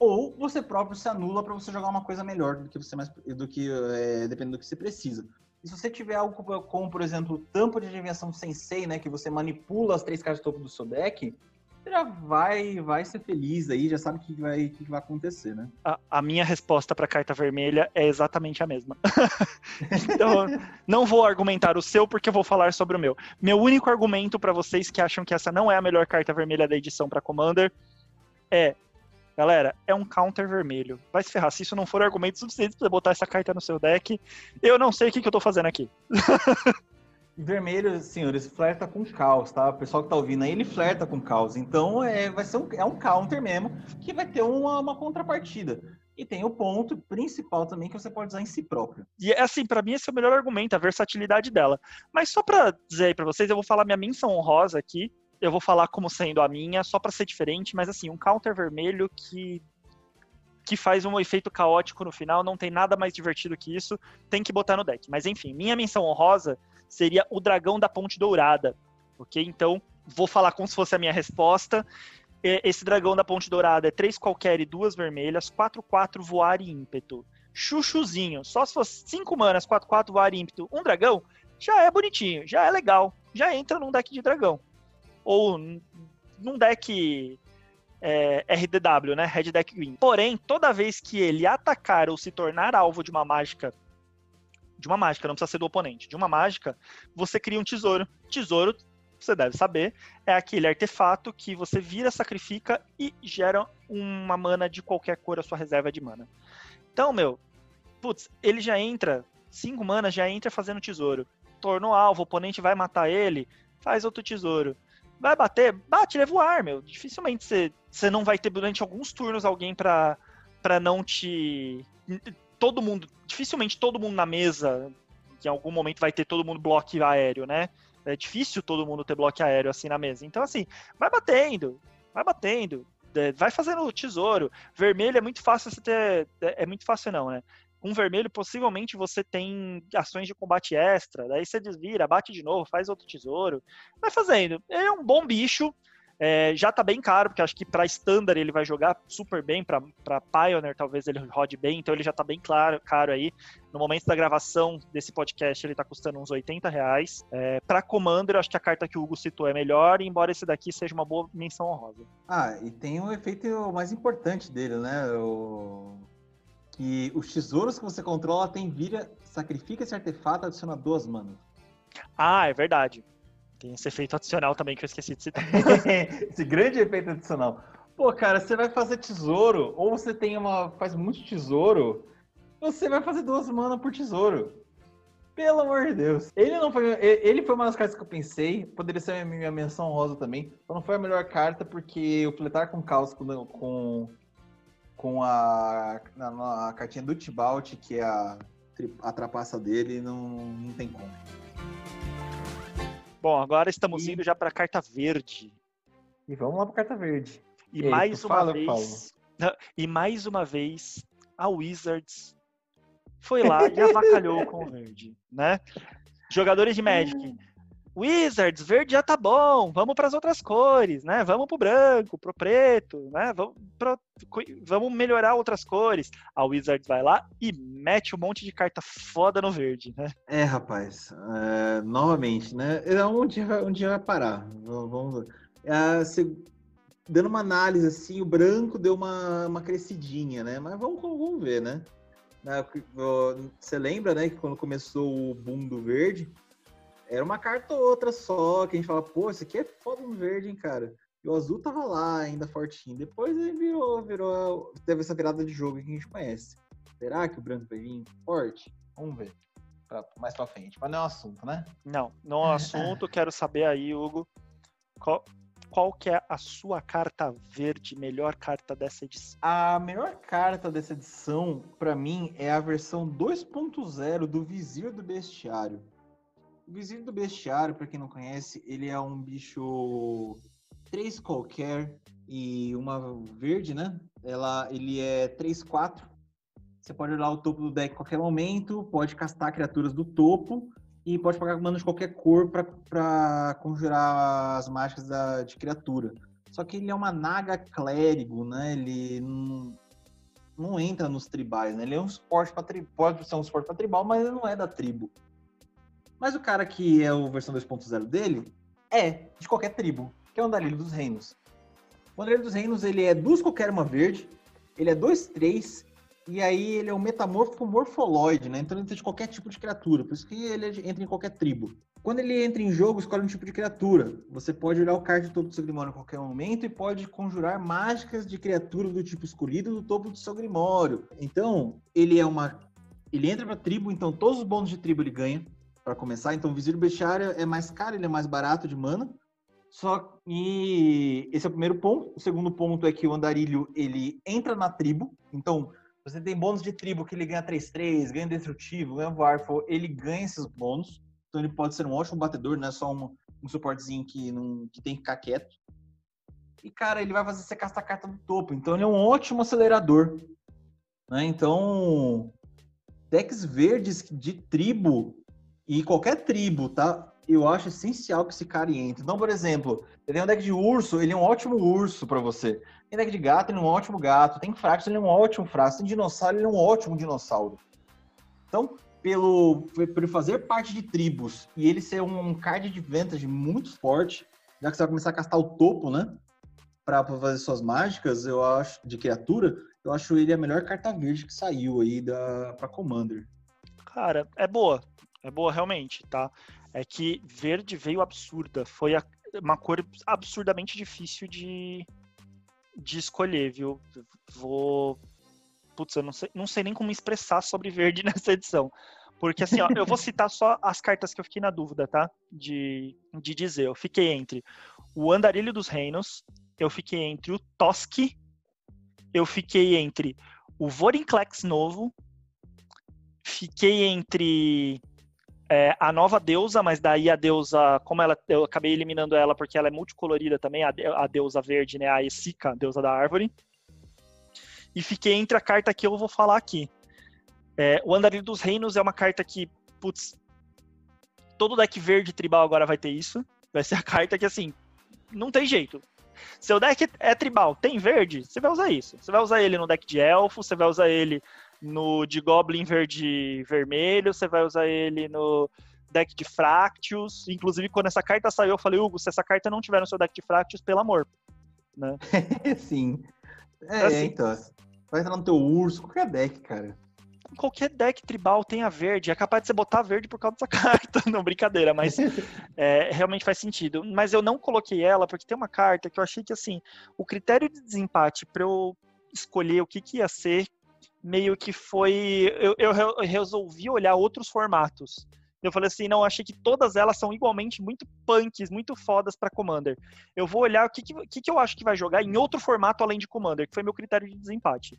Ou você próprio se anula para você jogar uma coisa melhor do que você mais, do que é, dependendo do que você precisa. E se você tiver algo como, por exemplo, tampa de adivinhação sensei, né, que você manipula as três cartas de topo do seu deck, já vai, vai ser feliz aí, já sabe o que vai, que vai acontecer, né? A, a minha resposta para carta vermelha é exatamente a mesma. então, não vou argumentar o seu porque eu vou falar sobre o meu. Meu único argumento para vocês que acham que essa não é a melhor carta vermelha da edição para Commander é Galera, é um counter vermelho. Vai se ferrar. Se isso não for argumento suficiente você botar essa carta no seu deck, eu não sei o que, que eu tô fazendo aqui. vermelho, senhores, flerta com caos, tá? O pessoal que tá ouvindo aí, ele flerta com caos. Então, é, vai ser um, é um counter mesmo, que vai ter uma, uma contrapartida. E tem o ponto principal também que você pode usar em si próprio. E é assim, para mim esse é o melhor argumento, a versatilidade dela. Mas só para dizer aí para vocês, eu vou falar minha menção honrosa aqui. Eu vou falar como sendo a minha, só para ser diferente, mas assim, um counter vermelho que que faz um efeito caótico no final, não tem nada mais divertido que isso, tem que botar no deck. Mas enfim, minha menção honrosa seria o Dragão da Ponte Dourada, ok? Então, vou falar como se fosse a minha resposta. Esse Dragão da Ponte Dourada é 3 qualquer e duas vermelhas, 4-4 voar e ímpeto. Chuchuzinho, só se fosse 5 manas, 4-4 voar e ímpeto, um dragão, já é bonitinho, já é legal, já entra num deck de dragão. Ou num deck é, RDW, né? Red Deck Green. Porém, toda vez que ele atacar ou se tornar alvo de uma mágica, de uma mágica, não precisa ser do oponente, de uma mágica, você cria um tesouro. Tesouro, você deve saber, é aquele artefato que você vira, sacrifica e gera uma mana de qualquer cor a sua reserva de mana. Então, meu, putz, ele já entra, cinco manas já entra fazendo tesouro. Tornou alvo, o oponente vai matar ele, faz outro tesouro vai bater, bate, leva o ar, meu. Dificilmente você, não vai ter durante alguns turnos alguém pra, pra não te. Todo mundo, dificilmente todo mundo na mesa, em algum momento vai ter todo mundo bloco aéreo, né? É difícil todo mundo ter bloco aéreo assim na mesa. Então, assim, vai batendo, vai batendo, é, vai fazendo tesouro. Vermelho é muito fácil você ter. É, é muito fácil, não, né? Com vermelho, possivelmente você tem ações de combate extra, daí você desvira, bate de novo, faz outro tesouro. Vai fazendo. É um bom bicho. É, já tá bem caro, porque acho que para standard ele vai jogar super bem, para Pioneer talvez ele rode bem, então ele já tá bem claro, caro aí. No momento da gravação desse podcast ele tá custando uns 80 reais. É, para Commander, acho que a carta que o Hugo citou é melhor, embora esse daqui seja uma boa menção honrosa. Ah, e tem um efeito mais importante dele, né? O que os tesouros que você controla tem vira, sacrifica esse artefato, adiciona duas manas. Ah, é verdade. Tem esse efeito adicional também que eu esqueci de citar. esse grande efeito adicional. Pô, cara, você vai fazer tesouro, ou você tem uma. faz muito tesouro, você vai fazer duas manas por tesouro. Pelo amor de Deus. Ele não foi. Ele foi uma das cartas que eu pensei. Poderia ser minha menção rosa também. Só não foi a melhor carta, porque o Pletar com Caos com, com a, a cartinha do Tibalt, que é a, a trapaça dele, não, não tem como. Bom, agora estamos e... indo já para a carta verde. E vamos lá para a carta verde. E, e mais uma fala, vez. E mais uma vez, a Wizards foi lá e avacalhou com o verde, né? Jogadores de Magic, Wizards, verde já tá bom, vamos para as outras cores, né? Vamos pro branco, pro preto, né? Vamos, pro, vamos melhorar outras cores. A Wizards vai lá e mete um monte de carta foda no verde, né? É, rapaz, é, novamente, né? É um dia, um dia vai parar. Vamos, é, se, dando uma análise assim, o branco deu uma, uma crescidinha, né? Mas vamos, vamos ver, né? Você lembra, né, que quando começou o boom do verde, era uma carta ou outra só, que a gente fala, pô, isso aqui é foda no verde, hein, cara. E o azul tava lá ainda fortinho. Depois ele virou, virou. Teve essa virada de jogo que a gente conhece. Será que o branco vai vir forte? Vamos ver. Pra, mais pra frente. Mas não é um assunto, né? Não, não é um assunto. Quero saber aí, Hugo. Qual, qual que é a sua carta verde, melhor carta dessa edição? A melhor carta dessa edição, para mim, é a versão 2.0 do Vizir do Bestiário. O Vizir do Bestiário, para quem não conhece, ele é um bicho 3 qualquer e uma verde, né? Ela, ele é 3-4. Você pode olhar o topo do deck a qualquer momento, pode castar criaturas do topo e pode pagar mana de qualquer cor para conjurar as mágicas da, de criatura. Só que ele é uma naga clérigo, né? Ele não, não entra nos tribais, né? Ele é um suporte para pode ser um suporte para tribal, mas ele não é da tribo. Mas o cara que é o versão 2.0 dele é de qualquer tribo, que é o Andarilho dos Reinos. O Andarilho dos Reinos, ele é duas qualquer uma verde, ele é 2-3, e aí ele é um metamorfo morfoloide, né? Então ele entra de qualquer tipo de criatura, por isso que ele entra em qualquer tribo. Quando ele entra em jogo, escolhe um tipo de criatura. Você pode olhar o card do topo do seu Grimório a qualquer momento e pode conjurar mágicas de criatura do tipo escolhido do topo do seu Grimório. Então, ele é uma. Ele entra pra tribo, então todos os bônus de tribo ele ganha para começar. Então, o Visírio Bestiário é mais caro, ele é mais barato de mana. Só que esse é o primeiro ponto. O segundo ponto é que o andarilho ele entra na tribo. Então, você tem bônus de tribo que ele ganha 3-3, ganha destrutivo, ganha warful, ele ganha esses bônus. Então ele pode ser um ótimo batedor, não é só um, um suportezinho que, não, que tem que ficar quieto. E, cara, ele vai fazer você castar a carta do topo. Então ele é um ótimo acelerador. Né? Então, decks verdes de tribo e qualquer tribo, tá? Eu acho essencial que esse cara entre. Então, por exemplo, ele tem um deck de urso, ele é um ótimo urso para você. Tem deck de gato, ele é um ótimo gato. Tem Fractus, ele é um ótimo Fractus. Tem dinossauro, ele é um ótimo dinossauro. Então, pelo, por fazer parte de tribos e ele ser um card de vantage muito forte, já que você vai começar a castar o topo, né? Para fazer suas mágicas, eu acho, de criatura, eu acho ele a melhor carta verde que saiu aí da, pra Commander. Cara, é boa. É boa realmente, tá? É que verde veio absurda. Foi a, uma cor absurdamente difícil de, de escolher, viu? Vou. Putz, eu não sei, não sei nem como expressar sobre verde nessa edição. Porque assim, ó, eu vou citar só as cartas que eu fiquei na dúvida, tá? De, de dizer. Eu fiquei entre o Andarilho dos Reinos, eu fiquei entre o Toski, eu fiquei entre o Vorinclex novo, fiquei entre é, a nova deusa, mas daí a deusa, como ela, eu acabei eliminando ela porque ela é multicolorida também, a, a deusa verde, né, a Esika, deusa da árvore. E fiquei entre a carta que eu vou falar aqui. É, o Andarilho dos Reinos é uma carta que, putz, todo deck verde tribal agora vai ter isso. Vai ser a carta que, assim, não tem jeito. Seu deck é tribal, tem verde, você vai usar isso. Você vai usar ele no deck de elfo, você vai usar ele no de Goblin verde vermelho, você vai usar ele no deck de Fractious. Inclusive, quando essa carta saiu, eu falei, Hugo, se essa carta não tiver no seu deck de Fractious, pelo amor. Né? Sim. É, assim, então. Vai entrar no teu urso, qualquer deck, cara. Qualquer deck tribal tem a verde. É capaz de você botar verde por causa dessa carta. Não, brincadeira, mas é, realmente faz sentido. Mas eu não coloquei ela porque tem uma carta que eu achei que, assim, o critério de desempate para eu escolher o que, que ia ser meio que foi. Eu, eu, resolvi olhar outros formatos. Eu falei assim, não, achei que todas elas são igualmente muito punks, muito fodas para Commander. Eu vou olhar o que, que, que eu acho que vai jogar em outro formato além de Commander, que foi meu critério de desempate.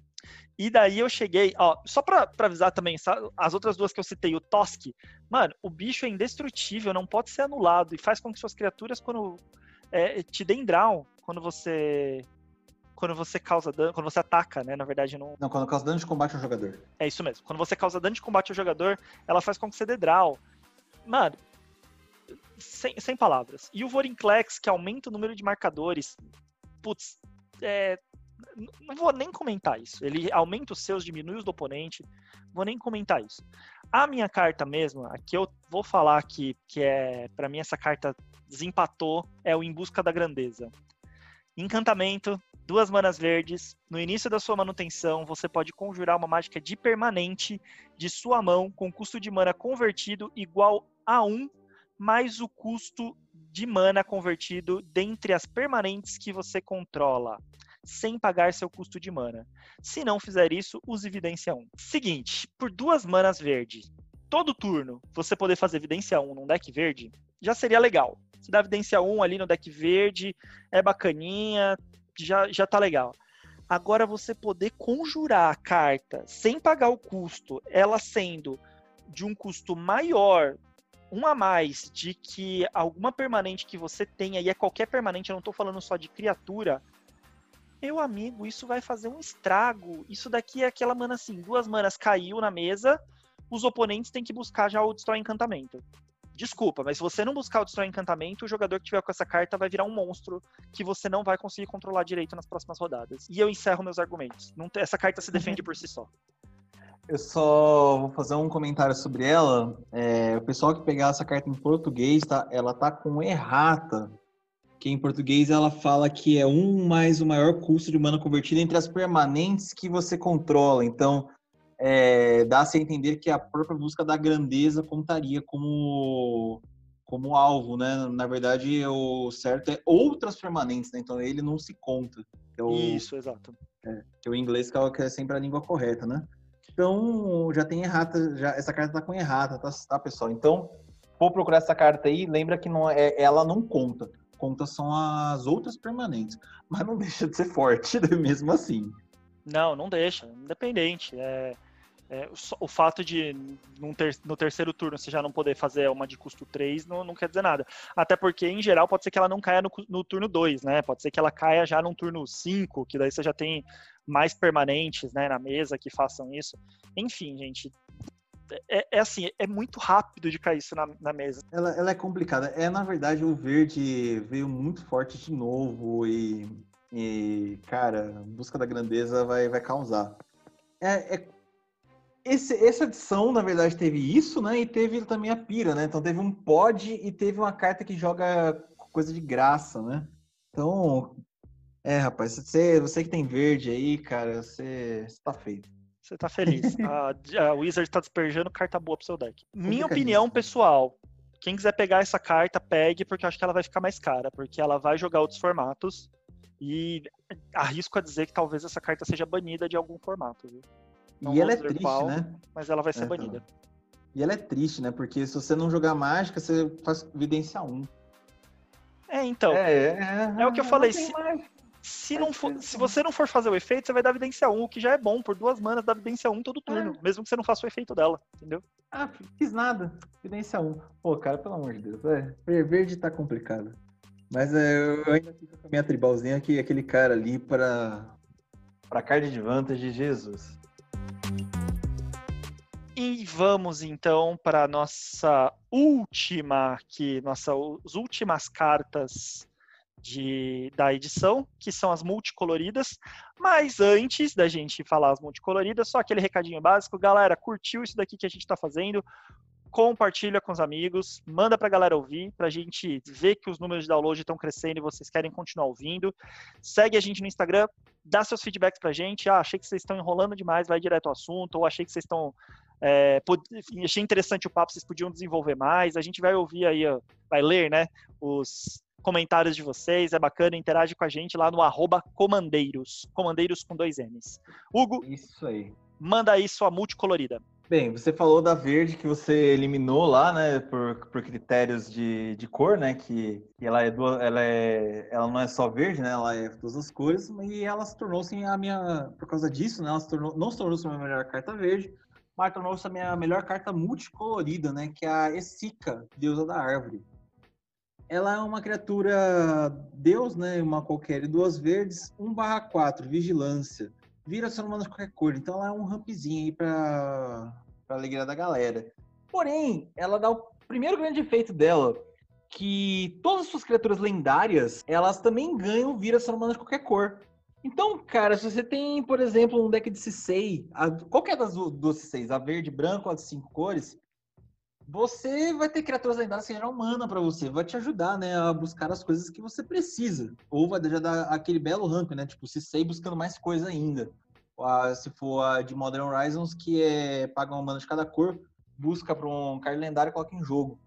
E daí eu cheguei, ó, só pra, pra avisar também, as outras duas que eu citei, o Tosk, mano, o bicho é indestrutível, não pode ser anulado, e faz com que suas criaturas, quando é, te deem draw, quando você quando você causa dano, quando você ataca, né? Na verdade, não. Não, quando causa dano de combate ao jogador. É isso mesmo. Quando você causa dano de combate ao jogador, ela faz com que você dê draw. Mano, sem, sem palavras. E o Vorinclex, que aumenta o número de marcadores. Putz, é, não vou nem comentar isso. Ele aumenta os seus, diminui os do oponente. Vou nem comentar isso. A minha carta mesmo, a que eu vou falar aqui, que é para mim essa carta desempatou, é o Em Busca da Grandeza. Encantamento, duas manas verdes. No início da sua manutenção, você pode conjurar uma mágica de permanente de sua mão com custo de mana convertido igual a 1 mais o custo de mana convertido dentre as permanentes que você controla, sem pagar seu custo de mana. Se não fizer isso, use evidência 1. Seguinte, por duas manas verdes, todo turno você poder fazer evidência 1 num deck verde, já seria legal. Você dá evidência 1 ali no deck verde, é bacaninha, já, já tá legal. Agora você poder conjurar a carta sem pagar o custo, ela sendo de um custo maior, um a mais, de que alguma permanente que você tenha, e é qualquer permanente, eu não tô falando só de criatura, meu amigo, isso vai fazer um estrago. Isso daqui é aquela mana assim, duas manas caiu na mesa, os oponentes têm que buscar já o Destrói Encantamento. Desculpa, mas se você não buscar o Destrói Encantamento, o jogador que tiver com essa carta vai virar um monstro que você não vai conseguir controlar direito nas próximas rodadas. E eu encerro meus argumentos. Não, essa carta se defende por si só. Eu só vou fazer um comentário sobre ela. É, o pessoal que pegar essa carta em português, tá, ela tá com errata. Que em português ela fala que é um mais o maior custo de mana convertido entre as permanentes que você controla. Então, é, dá-se a entender que a própria busca da grandeza contaria como, como alvo, né? Na verdade, o certo é outras permanentes, né? Então ele não se conta. É o, Isso, exato. É, que o inglês que é sempre a língua correta, né? Então já tem errata, já, essa carta tá com errata, tá, tá, pessoal? Então, vou procurar essa carta aí, lembra que não é, ela não conta. Conta são as outras permanentes. Mas não deixa de ser forte mesmo assim. Não, não deixa. Independente. É, é, o, fato de ter, no terceiro turno você já não poder fazer uma de custo 3 não, não quer dizer nada. Até porque, em geral, pode ser que ela não caia no, no turno 2, né? Pode ser que ela caia já no turno 5, que daí você já tem mais permanentes né, na mesa que façam isso. Enfim, gente, é, é, assim, é muito rápido de cair isso na, na mesa. Ela, ela, é complicada. É, na verdade, o verde veio muito forte de novo e, e cara, busca da grandeza vai, vai causar. É, é, esse, essa edição, na verdade, teve isso, né? E teve também a pira, né? Então teve um pod e teve uma carta que joga coisa de graça, né? Então, é, rapaz, você, você que tem verde aí, cara, você, você tá feito. Você tá feliz. a, a Wizard tá desperjando carta boa pro seu deck. Minha opinião pessoal, quem quiser pegar essa carta, pegue, porque eu acho que ela vai ficar mais cara, porque ela vai jogar outros formatos. E arrisco a dizer que talvez essa carta seja banida de algum formato, viu? Não e ela é triste, qual, né? Mas ela vai ser é, banida. E ela é triste, né? Porque se você não jogar mágica, você faz evidência 1. É, então. É, é, é o que eu falei. Se, se, não for, se você não for fazer o efeito, você vai dar evidência 1, o que já é bom. Por duas manas, dá evidência 1 todo turno. É. Mesmo que você não faça o efeito dela, entendeu? Ah, fiz nada. Evidência 1. Pô, cara, pelo amor de Deus. É, verde tá complicado. Mas é, eu ainda fico com a minha tribalzinha que aquele cara ali para para card de vantagem, Jesus. E vamos então para nossa última, que nossas últimas cartas de, da edição, que são as multicoloridas. Mas antes da gente falar as multicoloridas, só aquele recadinho básico, galera, curtiu isso daqui que a gente está fazendo? Compartilha com os amigos, manda para a galera ouvir, para a gente ver que os números de download estão crescendo e vocês querem continuar ouvindo. Segue a gente no Instagram, dá seus feedbacks para a gente. Ah, achei que vocês estão enrolando demais, vai direto ao assunto, ou achei que vocês estão é, achei interessante o papo, vocês podiam desenvolver mais. A gente vai ouvir aí, vai ler, né, os comentários de vocês, é bacana, interage com a gente lá no arroba comandeiros, comandeiros com dois N's. Hugo, isso aí. Manda aí sua multicolorida. Bem, você falou da verde que você eliminou lá, né, por, por critérios de, de cor, né, que, que ela, é duas, ela, é, ela não é só verde, né, ela é todas as cores, e ela se tornou-se a minha, por causa disso, né, ela se tornou, não se tornou-se a minha melhor carta verde, mas tornou-se a minha melhor carta multicolorida, né, que é a Esika, deusa da árvore ela é uma criatura deus, né? Uma qualquer, duas verdes, 1 barra 4, vigilância. Vira ser humano de qualquer cor. Então ela é um rampzinho aí pra, pra alegria da galera. Porém, ela dá o primeiro grande efeito dela, que todas as suas criaturas lendárias, elas também ganham vira ser humano de qualquer cor. Então, cara, se você tem, por exemplo, um deck de Cissei, qualquer das duas Cisseis, a verde, branco, as cinco cores, você vai ter criaturas lendárias que geram mana para você, vai te ajudar, né, a buscar as coisas que você precisa. Ou vai já dar aquele belo rank, né, tipo, se sei buscando mais coisa ainda. se for a de Modern Horizons, que é paga uma mana de cada cor, busca para um card lendário e coloca em jogo.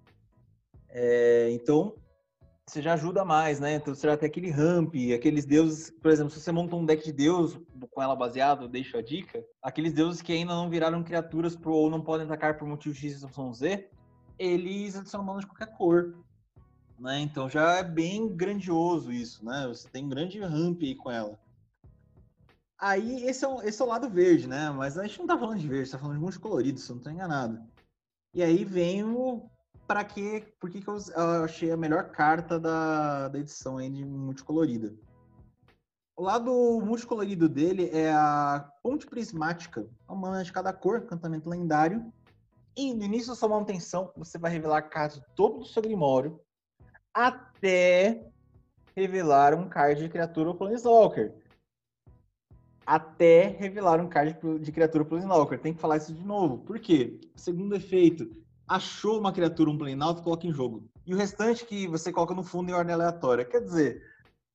É, então, você já ajuda mais, né? Então você já tem aquele ramp, aqueles deuses, por exemplo, se você monta um deck de deus com ela baseado, deixo a dica, aqueles deuses que ainda não viraram criaturas pro, ou não podem atacar por motivo X, Y, Z, eles adicionam mana de qualquer cor. Né? Então já é bem grandioso isso, né? Você tem um grande ramp aí com ela. Aí esse é, o, esse é o lado verde, né? Mas a gente não tá falando de verde, tá falando de multicolorido, se eu não tô enganado. E aí vem o para que, por que, que eu, eu, achei a melhor carta da, da edição aí de multicolorida. O lado multicolorido dele é a Ponte Prismática, uma mana de cada cor, encantamento lendário. E no início da sua manutenção, você vai revelar cartas do topo do seu Grimório até revelar um card de criatura Planeswalker. Até revelar um card de criatura Planeswalker. Tem que falar isso de novo. Por quê? Segundo efeito, achou uma criatura, um planalto, coloca em jogo. E o restante que você coloca no fundo em ordem aleatória. Quer dizer,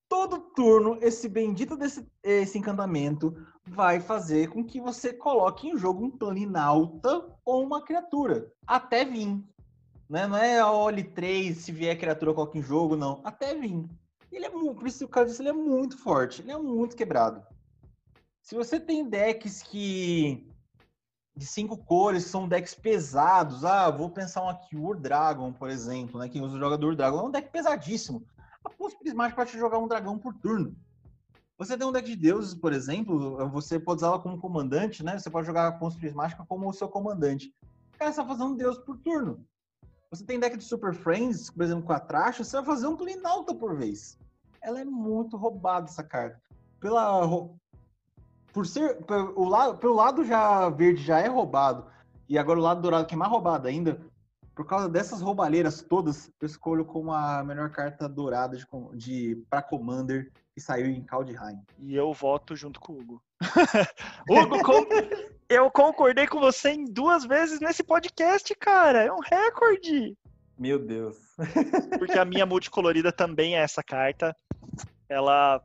todo turno esse bendito desse esse encantamento vai fazer com que você coloque em jogo um planinauta ou uma criatura. Até vir. Né? Não é olhe 3, se vier criatura, coloca em jogo, não. Até vir. Ele é muito, por isso disse, ele é muito forte, ele é muito quebrado. Se você tem decks que de cinco cores, que são decks pesados. Ah, vou pensar um aqui, o Dragon, por exemplo, né? Quem usa o jogador Dragon é um deck pesadíssimo. A Pulse Prismática pode jogar um dragão por turno. Você tem um deck de deuses, por exemplo, você pode usá-la como comandante, né? Você pode jogar a Pulse Prismática como o seu comandante. Cara, você está fazendo deus por turno. Você tem deck de Super Friends, por exemplo, com a Tracha, você vai fazer um Plinalta por vez. Ela é muito roubada, essa carta. Pela por ser. O lado, pelo lado já verde já é roubado, e agora o lado dourado que é mais roubado ainda, por causa dessas roubalheiras todas, eu escolho como a melhor carta dourada de, de para Commander que saiu em Kaldheim. E eu voto junto com o Hugo. Hugo, com... eu concordei com você em duas vezes nesse podcast, cara. É um recorde. Meu Deus. Porque a minha multicolorida também é essa carta. Ela.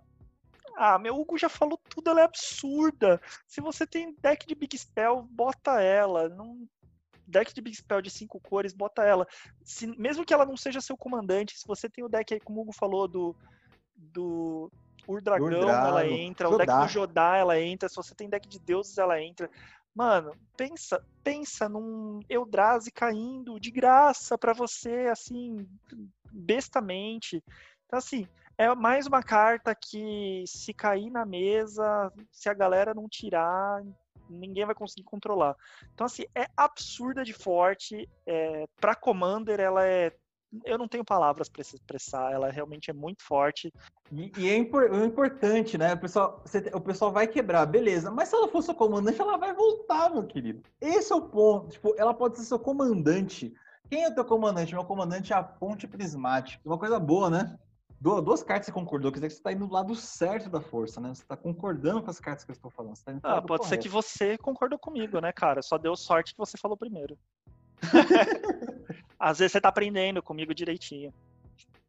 Ah, meu Hugo já falou tudo, ela é absurda. Se você tem deck de Big Spell, bota ela. Não deck de Big Spell de cinco cores, bota ela. Se, mesmo que ela não seja seu comandante, se você tem o deck aí, como o Hugo falou, do, do Urdragão, Urdrago, ela entra, Jodá. o deck do Jodá, ela entra, se você tem deck de deuses, ela entra. Mano, pensa, pensa num Eldrazi caindo de graça para você, assim, bestamente. Então, assim, é mais uma carta que se cair na mesa, se a galera não tirar, ninguém vai conseguir controlar. Então, assim, é absurda de forte. É, para Commander, ela é. Eu não tenho palavras para expressar, ela realmente é muito forte. E, e é, impor, é, importante, né? O pessoal, você, o pessoal vai quebrar, beleza. Mas se ela for seu comandante, ela vai voltar, meu querido. Esse é o ponto. Tipo, ela pode ser seu comandante. Quem é o teu comandante? Meu comandante é a ponte prismática. Uma coisa boa, né? Duas cartas você concordou, quer dizer que você está indo do lado certo da força, né? Você está concordando com as cartas que eu estou falando. Tá ah, pode correto. ser que você concordou comigo, né, cara? Só deu sorte que você falou primeiro. Às vezes você está aprendendo comigo direitinho.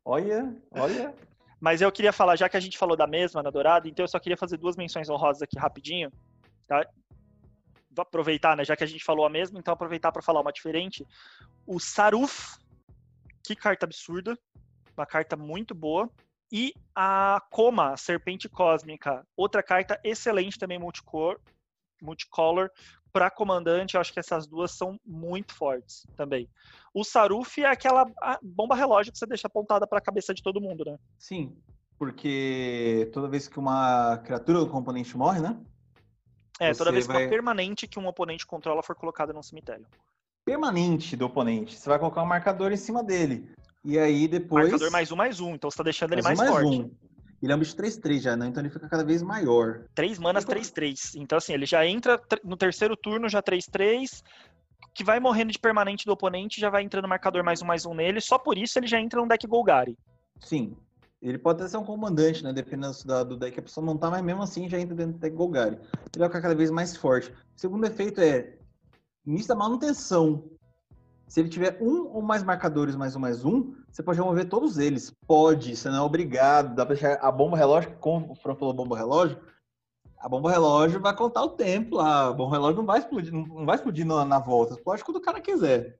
Olha, olha. Mas eu queria falar, já que a gente falou da mesma na Dourada, então eu só queria fazer duas menções honrosas aqui rapidinho, tá? Vou aproveitar, né? Já que a gente falou a mesma, então aproveitar para falar uma diferente. O Saruf, que carta absurda uma carta muito boa. E a Coma, Serpente Cósmica, outra carta excelente também multicor, multicolor para comandante. Eu acho que essas duas são muito fortes também. O Saruf é aquela bomba relógio que você deixa apontada para a cabeça de todo mundo, né? Sim, porque toda vez que uma criatura do componente morre, né? É, toda vez que vai... uma permanente que um oponente controla for colocada num cemitério. Permanente do oponente. Você vai colocar um marcador em cima dele. E aí depois. Marcador mais um, mais um. Então você tá deixando ele mais, mais, mais forte. Um. Ele é um bicho 3-3 já, né? Então ele fica cada vez maior. 3 manas, 3-3. Então, assim, ele já entra no terceiro turno, já 3-3. Que vai morrendo de permanente do oponente, já vai entrando marcador mais um, mais um nele. Só por isso ele já entra no deck Golgari. Sim. Ele pode até ser um comandante, né? Dependendo do deck a pessoa montar, mas mesmo assim já entra dentro do deck Golgari. Ele vai ficar cada vez mais forte. O segundo efeito é início da manutenção. Se ele tiver um ou mais marcadores mais um mais um, você pode remover todos eles. Pode, você não é obrigado. Dá pra deixar a bomba relógio, como o Fran falou bomba relógio, a bomba relógio vai contar o tempo lá. A bomba relógio não vai explodir, não vai explodir na, na volta. Explode quando o cara quiser.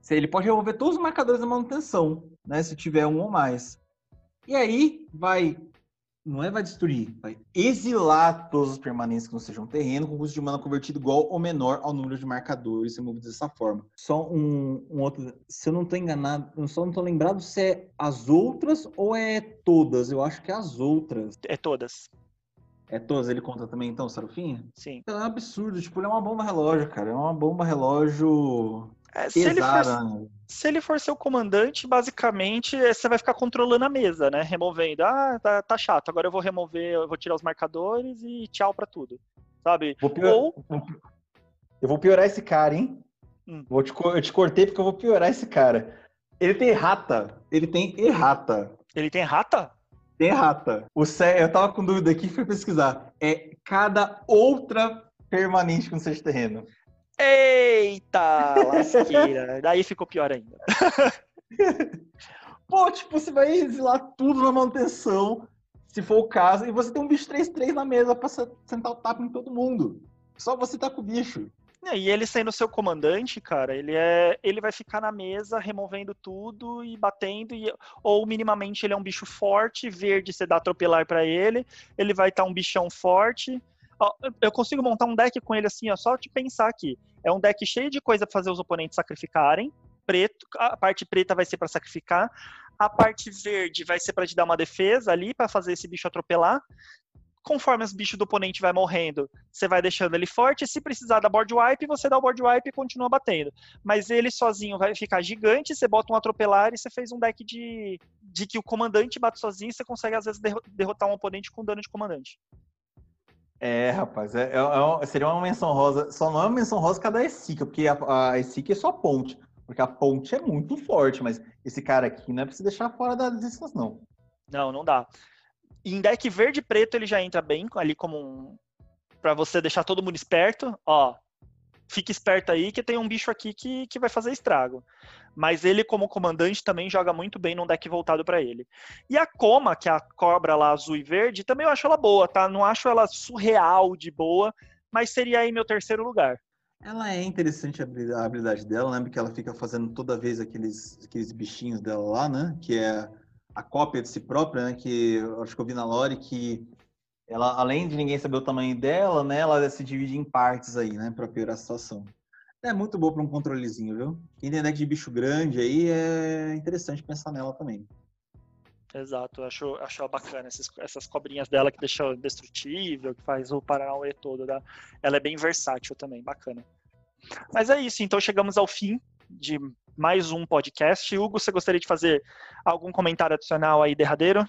Se ele pode remover todos os marcadores da manutenção, né? Se tiver um ou mais. E aí vai não é vai destruir, vai exilar todos os permanentes que não sejam terreno com custo de mana convertido igual ou menor ao número de marcadores removidos dessa forma. Só um, um outro, se eu não estou enganado, eu só não estou lembrado se é as outras ou é todas. Eu acho que é as outras. É todas. É todas, ele conta também então, Sarufinha? Sim. É um absurdo, tipo, ele é uma bomba relógio, cara. É uma bomba relógio é, se, ele for, se ele for seu comandante, basicamente é, você vai ficar controlando a mesa, né? Removendo. Ah, tá, tá chato, agora eu vou remover, eu vou tirar os marcadores e tchau pra tudo. Sabe? Pior... Ou. Eu vou piorar esse cara, hein? Hum. Vou te, eu te cortei porque eu vou piorar esse cara. Ele tem errata. Ele tem errata. Ele tem errata? Tem errata. O C... Eu tava com dúvida aqui e fui pesquisar. É cada outra permanente com seja terreno. Eita, lasqueira. Daí ficou pior ainda. Pô, tipo, você vai exilar tudo na manutenção, se for o caso, e você tem um bicho 3-3 na mesa pra sentar o tapa em todo mundo. Só você tá com o bicho. E ele sendo seu comandante, cara, ele é, ele vai ficar na mesa removendo tudo e batendo, e, ou minimamente ele é um bicho forte, verde, você dá atropelar para ele, ele vai estar tá um bichão forte, eu consigo montar um deck com ele assim, ó, só te pensar aqui. É um deck cheio de coisa para fazer os oponentes sacrificarem. Preto, a parte preta vai ser para sacrificar. A parte verde vai ser para te dar uma defesa ali, para fazer esse bicho atropelar. Conforme os bichos do oponente vai morrendo, você vai deixando ele forte. Se precisar da board wipe, você dá o board wipe e continua batendo. Mas ele sozinho vai ficar gigante, você bota um atropelar e você fez um deck de, de que o comandante bate sozinho, você consegue às vezes derrotar um oponente com dano de comandante. É, rapaz, é, é, é, seria uma menção rosa. Só não é uma menção rosa cada Esica, porque a, a Esica é só ponte. Porque a ponte é muito forte, mas esse cara aqui não é pra se deixar fora das listas, não. Não, não dá. Em deck verde e preto ele já entra bem, ali como um. pra você deixar todo mundo esperto. Ó, fique esperto aí que tem um bicho aqui que, que vai fazer estrago. Mas ele, como comandante, também joga muito bem num deck voltado para ele. E a Coma, que é a cobra lá azul e verde, também eu acho ela boa, tá? Não acho ela surreal de boa, mas seria aí meu terceiro lugar. Ela é interessante a habilidade dela, lembra que ela fica fazendo toda vez aqueles, aqueles bichinhos dela lá, né? Que é a cópia de si própria, né? Que acho que eu vi na lore que ela, além de ninguém saber o tamanho dela, né? Ela se divide em partes aí, né? Pra piorar a situação. É muito boa para um controlezinho, viu? Quem tem deck de bicho grande aí é interessante pensar nela também. Exato, acho, acho bacana essas, essas cobrinhas dela que deixam destrutível, que faz o Paranauê todo. Né? Ela é bem versátil também, bacana. Mas é isso, então chegamos ao fim de mais um podcast. Hugo, você gostaria de fazer algum comentário adicional aí derradeiro?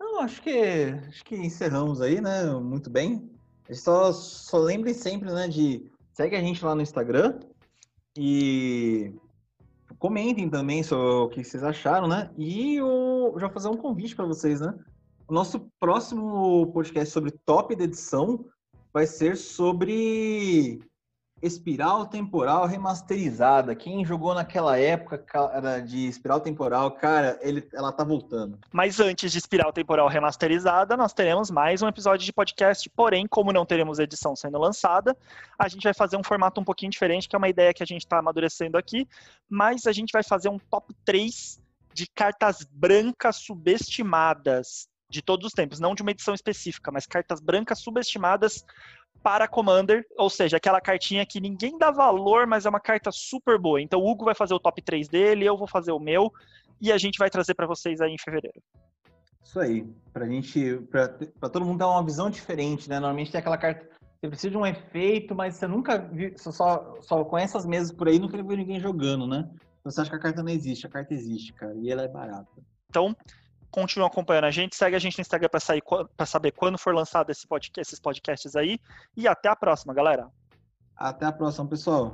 Não, acho que acho que encerramos aí, né? Muito bem. Só, só lembre sempre, né, de segue a gente lá no Instagram e comentem também sobre o que vocês acharam, né? E eu já vou fazer um convite para vocês, né? O nosso próximo podcast sobre top de edição vai ser sobre Espiral Temporal remasterizada. Quem jogou naquela época cara, de Espiral Temporal, cara, ele, ela tá voltando. Mas antes de Espiral Temporal remasterizada, nós teremos mais um episódio de podcast. Porém, como não teremos edição sendo lançada, a gente vai fazer um formato um pouquinho diferente, que é uma ideia que a gente está amadurecendo aqui. Mas a gente vai fazer um top 3 de cartas brancas subestimadas de todos os tempos, não de uma edição específica, mas cartas brancas subestimadas para Commander, ou seja, aquela cartinha que ninguém dá valor, mas é uma carta super boa. Então o Hugo vai fazer o top 3 dele, eu vou fazer o meu, e a gente vai trazer para vocês aí em fevereiro. Isso aí, pra gente, pra, pra todo mundo dar uma visão diferente, né? Normalmente tem aquela carta, você precisa de um efeito, mas você nunca viu, você só, só conhece as mesas por aí, nunca viu ninguém jogando, né? Então você acha que a carta não existe, a carta existe, cara, e ela é barata. Então, continua acompanhando a gente, segue a gente no Instagram para saber quando for lançado esse podcast, esses podcasts aí. E até a próxima, galera. Até a próxima, pessoal.